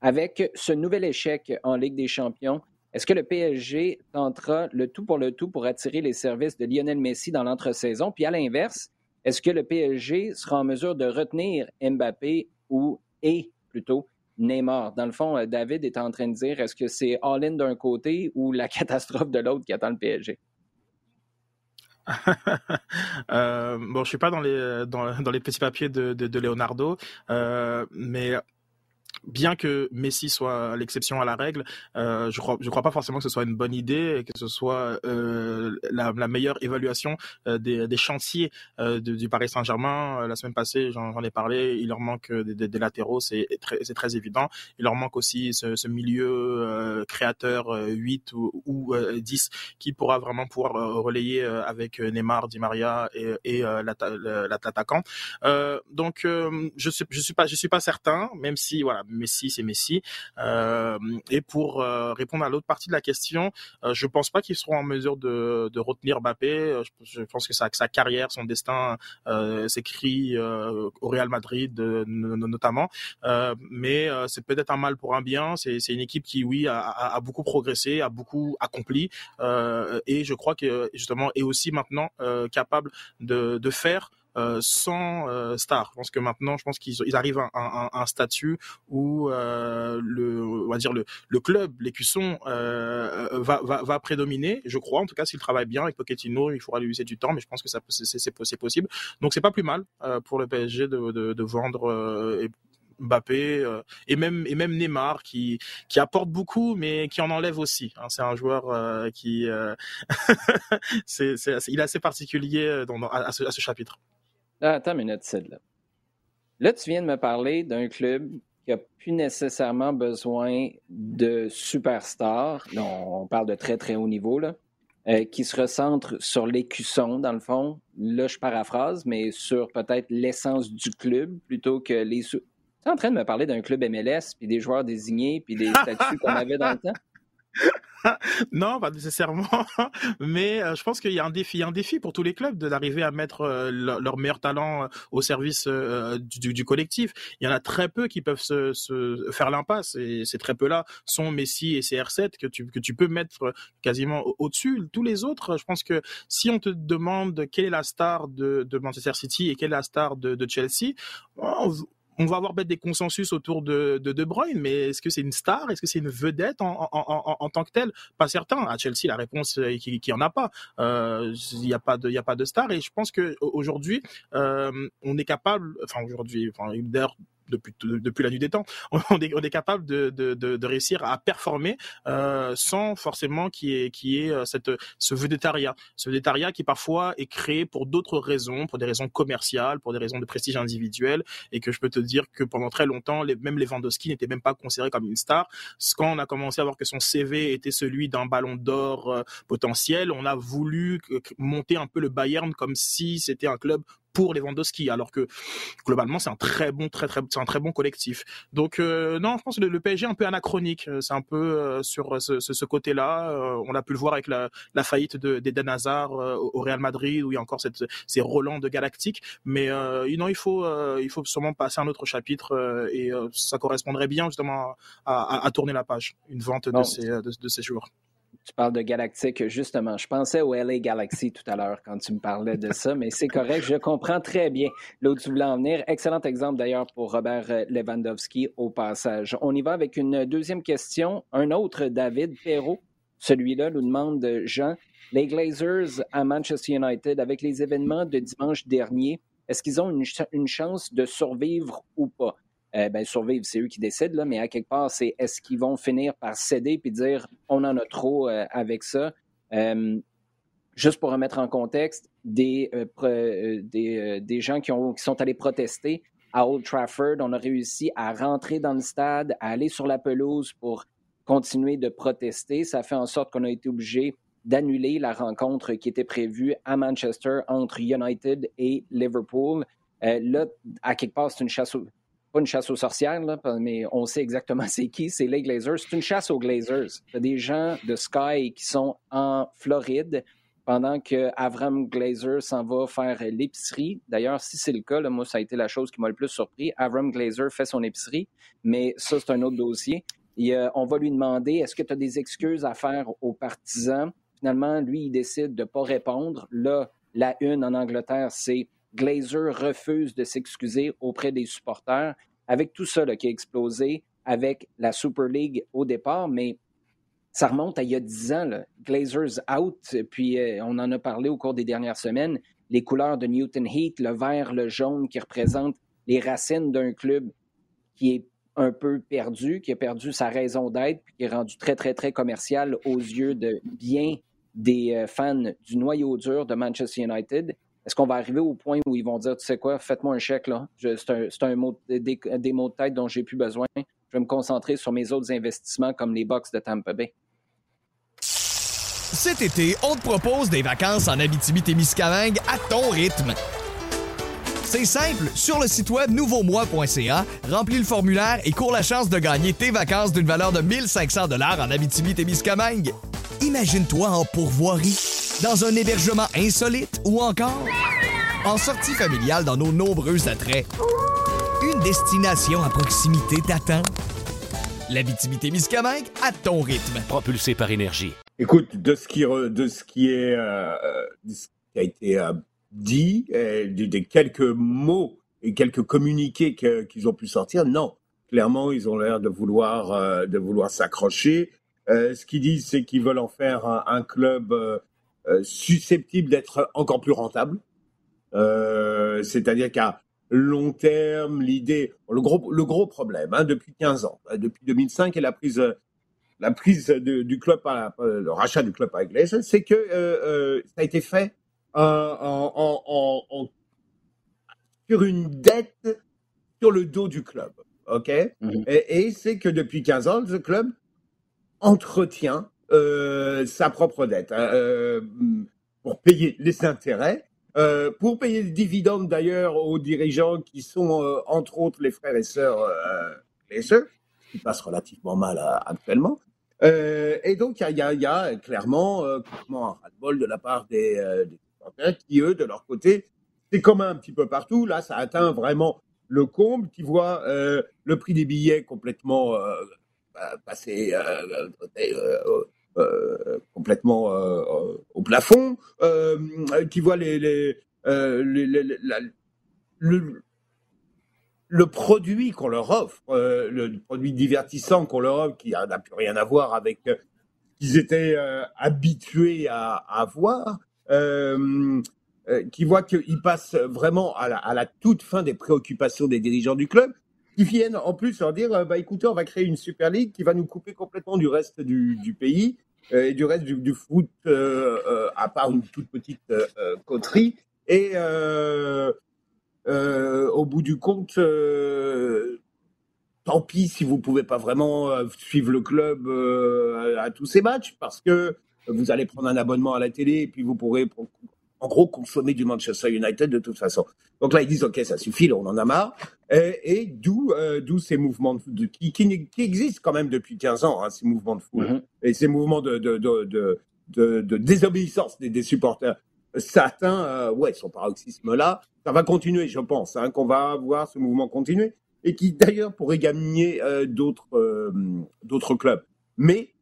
Avec ce nouvel échec en Ligue des Champions, est-ce que le PSG tentera le tout pour le tout pour attirer les services de Lionel Messi dans l'entre-saison? Puis à l'inverse, est-ce que le PSG sera en mesure de retenir Mbappé ou et plutôt Neymar. Dans le fond, euh, David est en train de dire est-ce que c'est all-in d'un côté ou la *laughs* catastrophe de l'autre qui attend le PSG? *laughs* euh, bon, je suis pas dans les dans, dans les petits papiers de, de, Leonardo, euh, mais bien que Messi soit l'exception à la règle, euh, je crois, je crois pas forcément que ce soit une bonne idée et que ce soit euh, la, la, meilleure évaluation euh, des, des, chantiers euh, du Paris Saint-Germain. Euh, la semaime passée, j'en ai parlé, il leur manque des, des, latéraux, c'est très, très, évident. Il leur manque aussi ce, ce milieu créateur 8 ou, ou 10 qui pourra vraiment pouvoir relayer avec Neymar, Di Maria et, et l'attaquant. donc, je suis, je suis pas, je suis pas certain, même si voilà Messi, c'est Messi. Euh, et pour euh, répondre à l'autre partie de la question, euh, je pense pas qu'ils seront en mesure de, de retenir Mbappé. Je, pense que sa, sa carrière, son destin s'écrit au Real Madrid notamment. mais c'est peut-être un mal pour un bien. C'est une équipe qui, oui, a, a, beaucoup progressé, a beaucoup accompli, et je crois que justement est aussi maintenant capable de, de faire euh, sans euh, star. Je pense que maintenant, je pense qu'ils arrivent à, un statut où euh, le, on va dire le, le club, l'écusson va, va, va prédominer. Je crois, en tout cas, s'il travaille bien avec Pochettino, il faudra lui laisser du temps, mais je pense que ça c'est possible. Donc c'est pas plus mal pour le PSG de, de, de vendre. Mbappé et même et même Neymar qui qui apporte beaucoup mais qui en enlève aussi. Hein. C'est un joueur qui *laughs* c'est, il est assez particulier dans, à, ce, à ce chapitre. Ah, attends une minute, là. Là, tu viens de me parler d'un club qui n'a plus nécessairement besoin de superstars. on parle de très, très haut niveau, là. Euh, qui se recentre sur l'écusson, dans le fond. Là, je paraphrase, mais sur peut-être l'essence du club plutôt que les. Tu es en train de me parler d'un club MLS, puis des joueurs désignés, puis des *laughs* statuts qu'on avait dans le temps? *laughs* non, pas nécessairement, *laughs* mais euh, je pense qu'il y a un défi, un défi pour tous les clubs d'arriver à mettre euh, leur, meilleur talent euh, au service du, du, collectif. Il y en a très peu qui peuvent se, faire l'impasse et ces très peu-là sont Messi et CR7 que tu que tu peux mettre quasiment au-dessus. Tous les autres, je pense que si on te demande quelle est la star de, Manchester City et quelle est la star de, de Chelsea, on va avoir des consensus autour de, de Bruyne, mais est-ce que c'est une star? Est-ce que c'est une vedette en, en, en, tant que telle? Pas certain. À Chelsea, la réponse est qu'il n'y en a pas. Il n'y a pas de, a pas de star. Et je pense que aujourd'hui, on est capable, enfin aujourd'hui, enfin, d'ailleurs depuis, la nuit des temps. On est, on est capable de, de, de, réussir à performer euh, sans forcément qu'il y ait, qui ait euh, cette, ce vedettariat. Ce vedettariat qui parfois est créé pour d'autres raisons, pour des raisons commerciales, pour des raisons de prestige individuel, et que je peux te dire que pendant très longtemps, les, même Lewandowski n'était même pas considéré comme une star. Quand on a commencé à voir que son CV était celui d'un ballon d'or euh, potentiel, on a voulu monter un peu le Bayern comme si c'était un club pour Lewandowski, alors que globalement c'est un très bon, très très, c'est un très bon collectif. Donc euh, non, je pense que le, PSG est un peu anachronique. Euh, c'est un peu euh, sur ce, ce, côté-là. on a pu le voir avec la, la faillite d'Eden Hazard au Real Madrid, où il y a encore cette, ces Roland de Galactique. Mais non, il faut, il faut sûrement passer à un autre chapitre et ça correspondrait bien justement à, à, tourner la page, une vente de ces, de, de ces joueurs. Tu parles de Galactique, justement. Je pensais au LA Galaxy tout à l'heure quand tu me parlais de ça, mais c'est correct, je comprends très bien là où tu voulais en venir. Excellent exemple d'ailleurs pour Robert euh, Lewandowski au passage. On y va avec une deuxième question. Un autre, David Perrault. Celui-là nous demande Jean. Les Glazers à Manchester United, avec les événements de dimanche dernier, est-ce qu'ils ont une, une chance de survivre ou pas? Euh, ben, survivre, c'est eux qui décident, là, mais à quelque part, c'est est-ce qu'ils vont finir par céder puis dire on en a trop euh, avec ça? Euh, juste pour remettre en contexte, des, euh, des, des, gens qui, ont, qui sont allés protester à Old Trafford, on a réussi à rentrer dans le stade, à aller sur la pelouse pour continuer de protester. Ça fait en sorte qu'on a été obligé d'annuler la rencontre qui était prévue à Manchester entre United et Liverpool. là, à quelque part, c'est une chasse au pas une chasse aux sorcières, mais on sait exactement *laughs* c'est qui, c'est les Glazers. C'est une chasse aux Glazers. Il des gens de Sky qui sont en Floride pendant que Avram Glazer s'en va faire l'épicerie. D'ailleurs, si c'est le cas, là, moi, ça a été la chose qui m'a le plus surpris. Avram Glazer fait son épicerie, mais ça, c'est un autre dossier. Euh, on va lui demander est-ce que tu as des excuses à faire aux partisans? Finalement, lui, il décide de ne pas répondre. Là, la une en Angleterre, c'est Glazer refuse de s'excuser auprès des supporters. Avec tout ça qui a explosé, avec la Super League au départ, mais ça remonte à il y a dix ans. Glazers out, puis euh, on en a parlé au cours des dernières semaines. Les couleurs de Newton Heat, le vert, le jaune, qui représentent les racines d'un club qui est un peu perdu, qui a perdu sa raison d'être, qui est rendu très, très, très commercial aux yeux de bien des euh, fans du noyau dur de Manchester United. Est-ce qu'on va arriver au point où ils vont dire, tu sais quoi, faites-moi un chèque, là. C'est un, un mot, des, des, mots de tête dont j'ai plus besoin. Je vais me concentrer sur mes autres investissements comme les box de Tampa Bay. Cet été, on te propose des vacances en Abitibi-Témiscamingue à ton rythme. C'est simple, sur le site web nouveaumois.ca, remplis le formulaire et cours la chance de gagner tes vacances d'une valeur de 1500 dollars en Abitibi-Témiscamingue. Imagine-toi en pourvoirie, dans un hébergement insolite ou encore en sortie familiale dans nos nombreux attraits. Une destination à proximité t'attend. La Miscamingue à ton rythme. Propulsé par énergie. Écoute, de ce qui, de ce qui, est, euh, ce qui a été euh, dit, euh, des quelques mots et quelques communiqués qu'ils ont pu sortir, non. Clairement, ils ont l'air de vouloir, de vouloir s'accrocher euh, ce qu'ils disent, c'est qu'ils veulent en faire un, club euh, euh, susceptible d'être encore plus rentable. C'est-à-dire qu'à long terme, l'idée, le gros, le gros problème hein, depuis 15 ans, depuis 2005 et la prise, la prise du club, le rachat du club par Iglesias, c'est que ça a été fait en, sur une dette sur le dos du club. OK? Mmh Et, et c'est que depuis 15 ans, ce club entretient euh, sa propre dette hein, euh, pour payer les intérêts, euh, pour payer les dividendes d'ailleurs aux dirigeants qui sont entre autres les frères et sœurs les sœurs, qui passent relativement mal actuellement. et donc il y a, a, clairement, un ras-le-bol de la part des, des qui eux de leur côté c'est commun un petit peu partout. Là, ça atteint vraiment le comble, qui voit le prix des billets complètement passer euh, euh, euh, complètement au plafond, qui voit le, produit qu'on leur offre, euh, le produit divertissant qu'on leur offre, qui n'a plus rien à voir avec ce qu'ils étaient habitués à, à voir, qui voient qu'ils passent vraiment à la, toute fin des préoccupations des dirigeants du club, qui viennent en plus leur dire bah écoutez, on va créer une Super League qui va nous couper complètement du reste du, pays. euh, et du reste du, foot, euh, euh, à part une toute petite coterie. Et au bout du compte, tant pis si vous pouvez pas vraiment suivre le club à tous ces matchs, parce que vous allez prendre un abonnement à la télé et puis vous pourrez en gros consommer du Manchester United de toute façon. Donc là, ils disent, OK, ça suffit, on en a marre. Et, d'où euh, d'où ces mouvements de, qui, qui, existent quand même depuis 15 ans, hein, ces mouvements de foule mm-hmm. et ces mouvements de, de, de, de désobéissance des, des, supporters. Certains, euh, ouais, son paroxysme-là, ça va continuer, je pense, hein, qu'on va voir ce mouvement continuer et qui d'ailleurs pourrait gagner euh, d'autres euh, d'autres clubs. Mais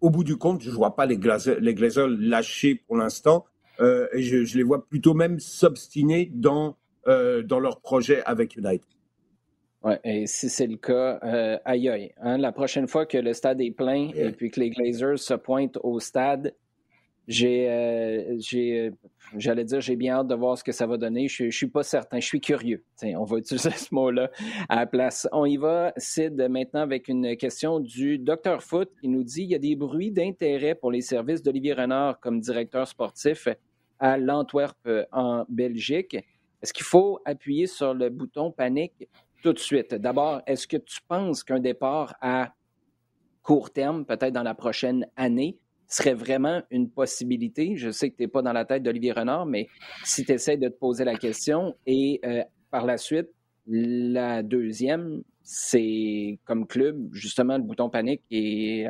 au bout du compte, je vois pas les, les Glazers lâcher pour l'instant. Euh, et je, les vois plutôt même s'obstiner dans, euh, dans leur projet avec United. Oui, et si c'est le cas, euh, aïe aïe. Hein, la prochaine fois que le stade est plein et puis que les Glazers se pointent au stade, j'ai, j'allais dire, j'ai bien hâte de voir ce que ça va donner. Je ne suis pas certain, je suis curieux. on va utiliser *laughs* ce mot-là à la place. On y va, Sid, maintenant avec une question du Dr Foot qui nous dit il y a des bruits d'intérêt pour les services d'Olivier Renard comme directeur sportif à l'Antwerp euh, en Belgique. Est-ce qu'il faut appuyer sur le bouton panique tout de suite? D'abord, est-ce que tu penses qu'un départ à court terme, peut-être dans la prochaine année, serait vraiment une possibilité? Je sais que tu n'es pas dans la tête d'Olivier Renard, mais si tu essaies de te poser la question et euh, par la suite, la deuxième, c'est comme club, justement, le bouton panique et,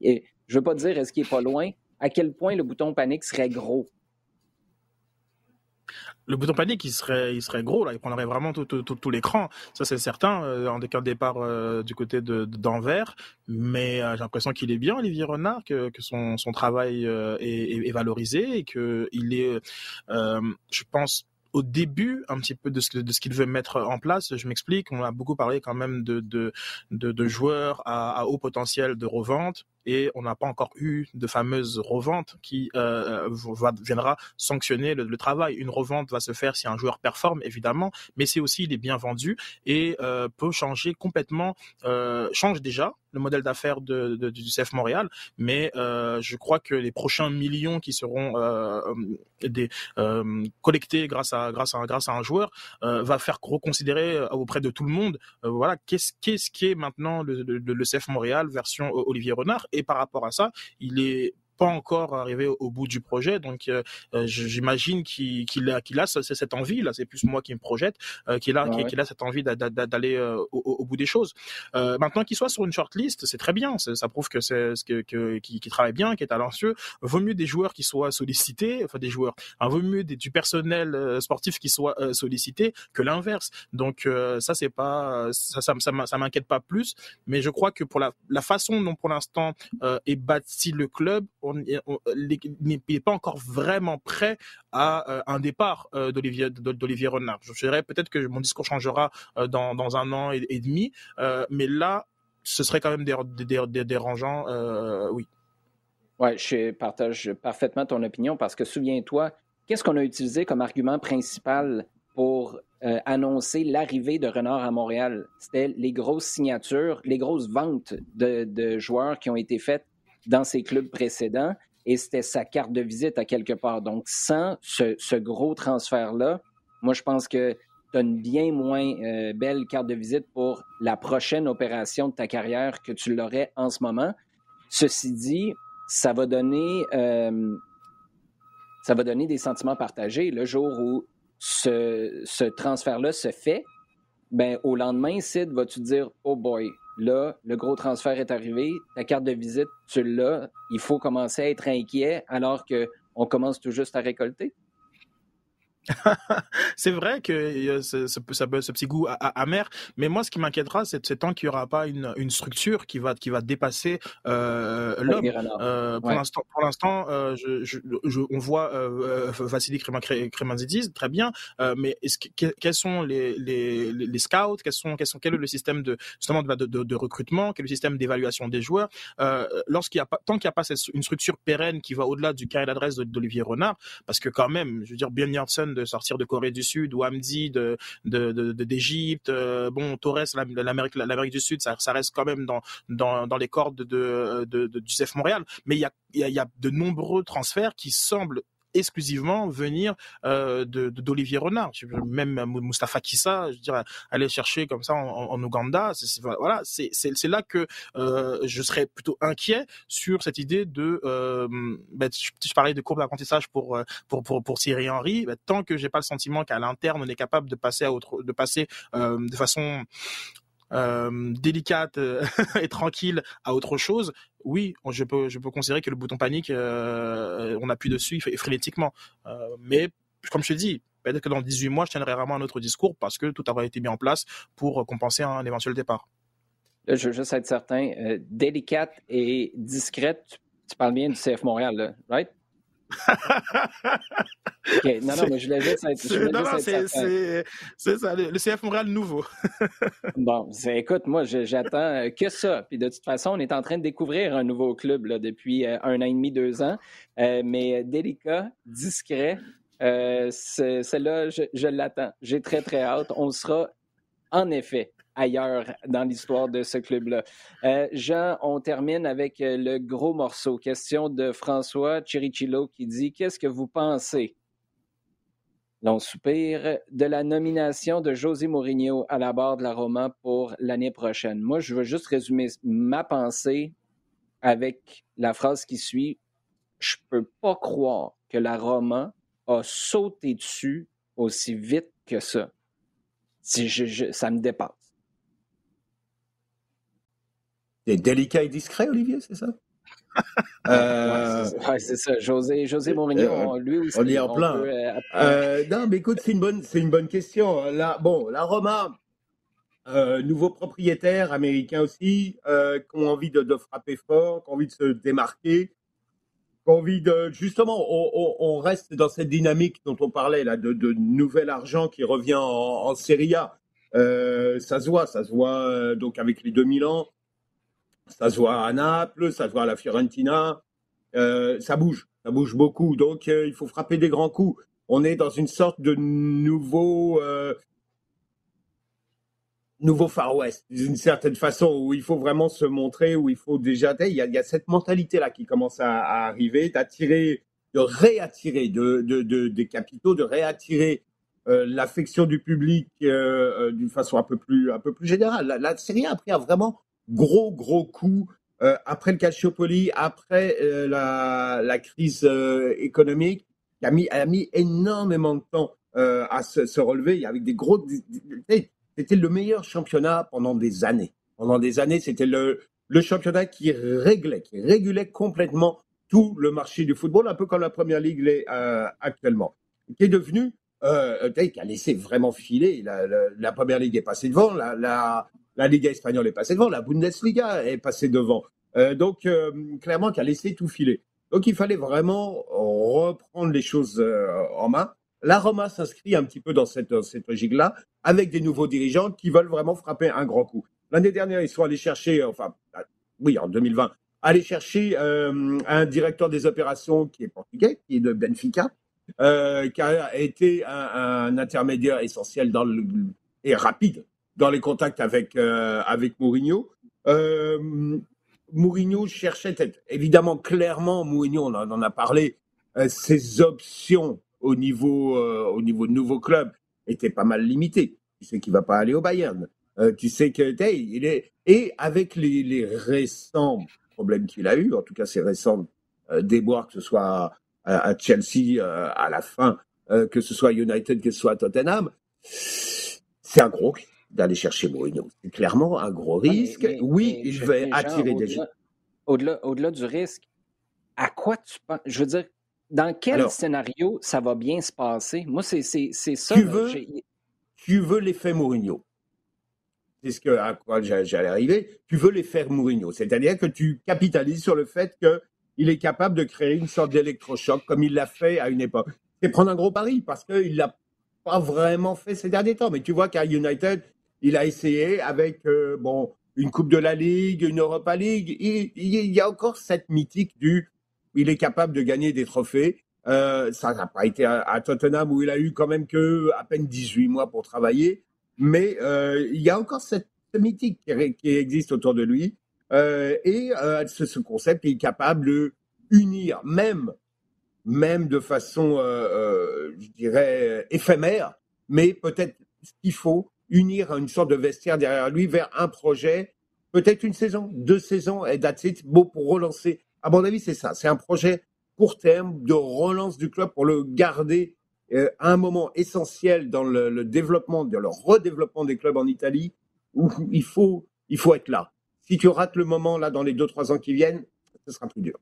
et je veux pas dire est-ce qu'il n'est pas loin, à quel point le bouton panique serait gros? Le bouton panique, il serait, il serait gros là, il prendrait vraiment tout, tout, tout, l'écran. Ça c'est certain. Euh, en cas de départ euh, du côté de d'Anvers, mais euh, j'ai l'impression qu'il est bien, Olivier Renard, que, que son, son travail est, est, valorisé et que il est, je pense au début un petit peu de ce, de ce qu'il veut mettre en place. Je m'explique, on a beaucoup parlé quand même de, de, de, de joueurs à, à, haut potentiel de revente et on n'a pas encore eu de fameuse revente qui euh, va, viendra sanctionner le, travail. Une revente va se faire si un joueur performe, évidemment, mais c'est aussi il est bien vendu et euh, peut changer complètement, euh, change déjà le modèle d'affaires du CF Montréal, mais euh, je crois que les prochains millions qui seront euh, euh, collectés grâce à un joueur va faire reconsidérer auprès de tout le monde, voilà qu'est-ce qu'est-ce qui est maintenant le, le, le CF Montréal version Olivier Renard? Et par rapport à ça, il est pas encore arrivé au, bout du projet. Donc, euh, euh, j'imagine qu'il a, qu'il a cette envie là. C'est plus moi qui me projette, euh, qu'il a, qu'il a cette envie d'aller au, bout des choses. maintenant qu'il soit sur une shortlist, c'est très bien. Ça prouve que c'est ce que, qui, travaille bien, qui est talentueux. Vaut mieux des joueurs qui soient sollicités, enfin des joueurs. Hein, vaut mieux du personnel sportif qui soit sollicité que l'inverse. Donc ça, c'est pas ça, ça, ça, m'inquiète pas plus. Mais je crois que pour la, la façon dont pour l'instant est bâti le club, n'est pas encore vraiment prêt à euh, un départ euh, d'Olivier d'Olivier Renard. Je dirais peut-être que mon discours changera euh, dans, un an et, demi, mais là, ce serait quand même dérangeant, oui. Oui, je partage parfaitement ton opinion parce que souviens-toi, qu'est-ce qu'on a utilisé comme argument principal pour annoncer l'arrivée de Renard à Montréal? C'était les grosses signatures, les grosses ventes de, joueurs qui ont été faites dans ses clubs précédents et c'était sa carte de visite à quelque part. Donc, sans ce, gros transfert-là, moi, je pense que tu as une bien moins euh, belle carte de visite pour la prochaine opération de ta carrière que tu l'aurais en ce moment. Ceci dit, ça va donner, euh, ça va donner des sentiments partagés. Le jour où ce, ce transfert-là se fait, ben, au lendemain, Sid, vas-tu dire, oh boy, Là, le gros transfert est arrivé, ta carte de visite, tu l'as, il faut commencer à être inquiet alors qu'on commence tout juste à récolter? *laughs* c'est vrai que ce, ce, ce, petit goût amer, mais moi, ce qui m'inquiétera, c'est tant qu'il n'y aura pas une, une, structure qui va, qui va dépasser euh, l'homme. Euh, pour l'instant, pour l'instant, euh, je, je, je, on voit euh, Vassili Kremanzidis, très bien, euh, mais que, quels sont les, les, les scouts, quels sont, quels sont, quel est le système de justement de, de, de recrutement, quel est le système d'évaluation des joueurs euh, Lorsqu'il y a pas, tant qu'il n'y a pas cette, une structure pérenne qui va au-delà du carré d'adresse d'Olivier Renard, parce que quand même, je veux dire, Björn Janssen de sortir de Corée du Sud ou Hamdi de d'Égypte. De, bon, Torres, l'Amérique l'Amérique du Sud, ça, reste quand même dans dans, dans les cordes de, de, du CF Montréal. Mais il y y a de nombreux transferts qui semblent exclusivement venir euh, de d'Olivier Renard. Même Mustafa Kissa, je dirais, aller chercher comme ça en, Ouganda. Voilà, c'est, là que euh, je serais plutôt inquiet sur cette idée de. Euh, ben, je, parlais de courbe d'apprentissage pour pour pour pour Thierry Henry. Ben, tant que j'ai pas le sentiment qu'à l'interne on est capable de passer à autre, de passer euh, de façon euh, délicate euh, *laughs* et tranquille à autre chose, oui, je peux, je peux considérer que le bouton panique, euh, on appuie dessus frénétiquement. mais comme je te dis, peut-être que dans 18 mois, je tiendrai vraiment un autre discours parce que tout aura été mis en place pour compenser un éventuel départ. je veux juste être certain, délicate et discrète, tu, parles bien du CF Montréal, là, right? Non, non, mais je voulais juste être. non, non, c'est ça, le, CF Montréal nouveau. *laughs* bon, écoute, moi, j'attends euh, que ça. Puis de toute façon, on est en train de découvrir un nouveau club là, depuis euh, un an et demi, deux ans. Euh, mais délicat, discret, celle-là, je, je l'attends. J'ai très, très hâte. On sera, en effet, ailleurs dans l'histoire de ce club-là. Euh, Jean, on termine avec euh, le gros morceau. Question de François Chirichilo qui dit Qu'est-ce que vous pensez? L'on soupire de la nomination de José Mourinho à la barre de la Roma pour l'année prochaine. Moi, je veux juste résumer ma pensée avec la phrase qui suit. Je ne peux pas croire que la Roma a sauté dessus aussi vite que ça. Si ça me dépasse. C'est délicat et discret, Olivier, c'est ça? *laughs* Euh... *laughs* ouais, c'est ça. José, José Mourinho, euh, lui aussi. On est en plein. Euh, euh, non, mais écoute, c'est une bonne, c'est une bonne question. Là, bon, la Roma, nouveau propriétaire américain aussi, qui ont envie de, de, frapper fort, qui ont envie de se démarquer, qui ont envie de, justement, on, on, reste dans cette dynamique dont on parlait là, de, de nouvel argent qui revient en, en Serie A. ça se voit, ça se voit donc avec les 2000 ans ça se voit à Naples, ça se voit à la Fiorentina. Euh, ça bouge, ça bouge beaucoup. Donc, euh, il faut frapper des grands coups. On est dans une sorte de nouveau, euh, nouveau Far West, d'une certaine façon, où il faut vraiment se montrer, où il faut déjà. Il y a, cette mentalité-là qui commence à, à arriver, d'attirer, de réattirer de, de, de, des capitaux, de réattirer l'affection du public d'une façon un peu plus, un peu plus générale. La, la Série A pris un vraiment gros, gros coup euh, après le Calciopoli, après euh, la, la, crise euh, économique, qui a mis, a mis énormément de temps à se, se, relever. Avec des gros, c'était le meilleur championnat pendant des années. Pendant des années, c'était le, le championnat qui réglait, qui régulait complètement tout le marché du football, un peu comme la première ligue l'est actuellement, qui est devenu euh, qui a laissé vraiment filer. La, première ligue est passée devant, la, la, la Liga espagnole est passée devant, la Bundesliga est passée devant. Euh, donc, euh, clairement, qui a laissé tout filer. Donc, il fallait vraiment reprendre les choses euh, en main. La Roma s'inscrit un petit peu dans cette, cette logique-là, avec des nouveaux dirigeants qui veulent vraiment frapper un grand coup. L'année dernière, ils sont allés chercher, enfin, oui, en 2020, aller chercher un directeur des opérations qui est portugais, qui est de Benfica, qui a été un, intermédiaire essentiel et rapide dans les contacts avec, euh, avec Mourinho. Euh, Mourinho cherchait, évidemment, clairement, Mourinho, on en, a parlé, euh, ses options au niveau, euh, au niveau de nouveau club étaient pas mal limitées. Tu sais qu'il va pas aller au Bayern. Euh, tu sais que est et avec les récents problèmes qu'il a eu, en tout cas ces récents déboires, que ce soit à, à Chelsea à la fin, que ce soit United, que ce soit Tottenham, c'est un gros d'aller chercher Mourinho. C'est clairement un gros risque. oui, il va attirer des gens. Au-delà, au-delà du risque, à quoi tu penses Je veux dire, dans quel scénario ça va bien se passer? Moi, c'est ça. Tu veux, tu veux l'effet Mourinho. C'est ce que, à quoi j'allais arriver. Tu veux l'effet Mourinho. C'est-à-dire que tu capitalises sur le fait qu'il est capable de créer une sorte d'électrochoc comme il l'a fait à une époque. C'est prendre un gros pari parce qu'il l'a pas vraiment fait ces derniers temps. Mais tu vois qu'à United, il a essayé avec euh, bon, une Coupe de la Ligue, une Europa League. Il, il, y a encore cette mythique du il est capable de gagner des trophées. Euh, ça n'a pas été à, Tottenham où il a eu quand même que à peine 18 mois pour travailler, mais euh, il y a encore cette, mythique qui, existe autour de lui. Euh, et ce, ce, concept est capable de unir, même, même de façon, je dirais, éphémère, mais peut-être ce qu'il faut, unir une sorte de vestiaire derrière lui vers un projet, peut-être une saison, deux saisons, et that's it, beau pour relancer. À mon avis, c'est ça. C'est un projet court terme de relance du club pour le garder euh, à un moment essentiel dans le, développement, dans le redéveloppement des clubs en Italie, où il faut, il faut être là. Si tu rates le moment là dans les deux trois ans qui viennent, ce sera plus dur.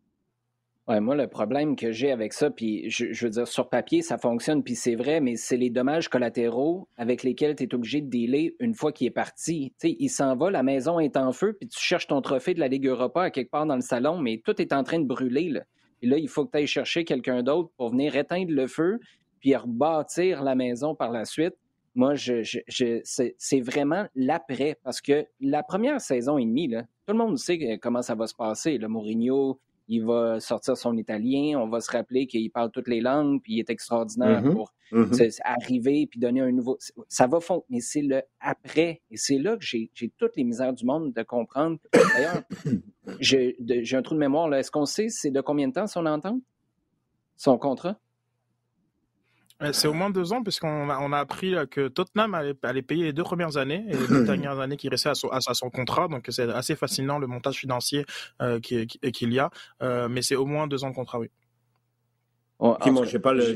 Ouais, moi, le problème que j'ai avec ça, puis je, veux dire, sur papier, ça fonctionne, puis c'est vrai, mais c'est les dommages collatéraux avec lesquels tu es obligé de dealer une fois qu'il est parti. Sais, il s'en va, la maison est en feu, puis tu cherches ton trophée de la Ligue Europa à quelque part dans le salon, mais tout est en train de brûler. Là. Et là, il faut que tu ailles chercher quelqu'un d'autre pour venir éteindre le feu, puis rebâtir la maison par la suite. Moi, je, je, c'est vraiment l'après, parce que la première saison et demie, là, tout le monde sait comment ça va se passer. Le Mourinho, il va sortir son italien, on va se rappeler qu'il parle toutes les langues, puis il est extraordinaire mm-hmm. pour mm-hmm. arriver puis donner un nouveau. Ça va fondre, mais c'est le après. Et c'est là que j'ai toutes les misères du monde de comprendre. D'ailleurs, *coughs* j'ai un trou de mémoire. Est-ce qu'on sait c'est de combien de temps son entente? Son contrat? Euh, c'est au moins deux ans, puisqu'on a, on a appris que Tottenham allait, payer les deux premières années et les deux *clears throat* dernières années qui restaient à son, à, son contrat. Donc c'est assez fascinant le montage financier euh, qu'il y a. Euh, mais c'est au moins deux ans de contrat, oui. Oh, je n'ai pas le.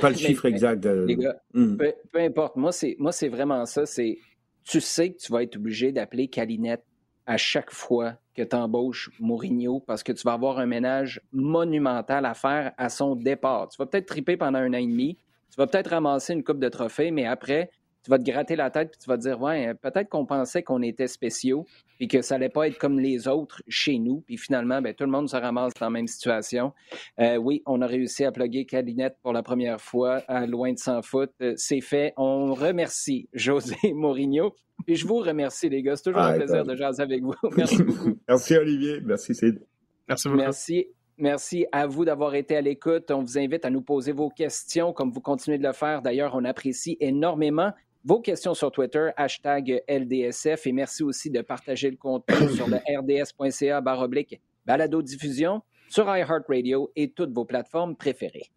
pas le *laughs* chiffre exact. Les gars, hmm. peu, peu, importe. Moi, c'est vraiment ça. C'est tu sais que tu vas être obligé d'appeler Calinette à chaque fois que tu embauches Mourinho parce que tu vas avoir un ménage monumental à faire à son départ. Tu vas peut-être triper pendant un an et demi, tu vas peut-être ramasser une coupe de trophées, mais après, tu vas te gratter la tête et tu vas te dire Ouais, peut-être qu'on pensait qu'on était spéciaux et que ça allait pas être comme les autres chez nous. Puis finalement, ben, tout le monde se ramasse dans la même situation. Euh, oui, on a réussi à plugger Calinette pour la première fois à loin de 100 foot. Euh, c'est fait. On remercie José *laughs* Mourinho. Et je vous remercie, les gars. C'est toujours un plaisir de jaser avec vous. *laughs* Merci beaucoup. *laughs* Merci, Olivier. Merci, Sid. Merci beaucoup. Merci. Merci à vous d'avoir été à l'écoute. On vous invite à nous poser vos questions comme vous continuez de le faire. D'ailleurs, on apprécie énormément vos questions sur Twitter, hashtag LDSF. Et merci aussi de partager le contenu sur le rds.ca baroblique balado diffusion sur iHeartRadio et toutes vos plateformes préférées.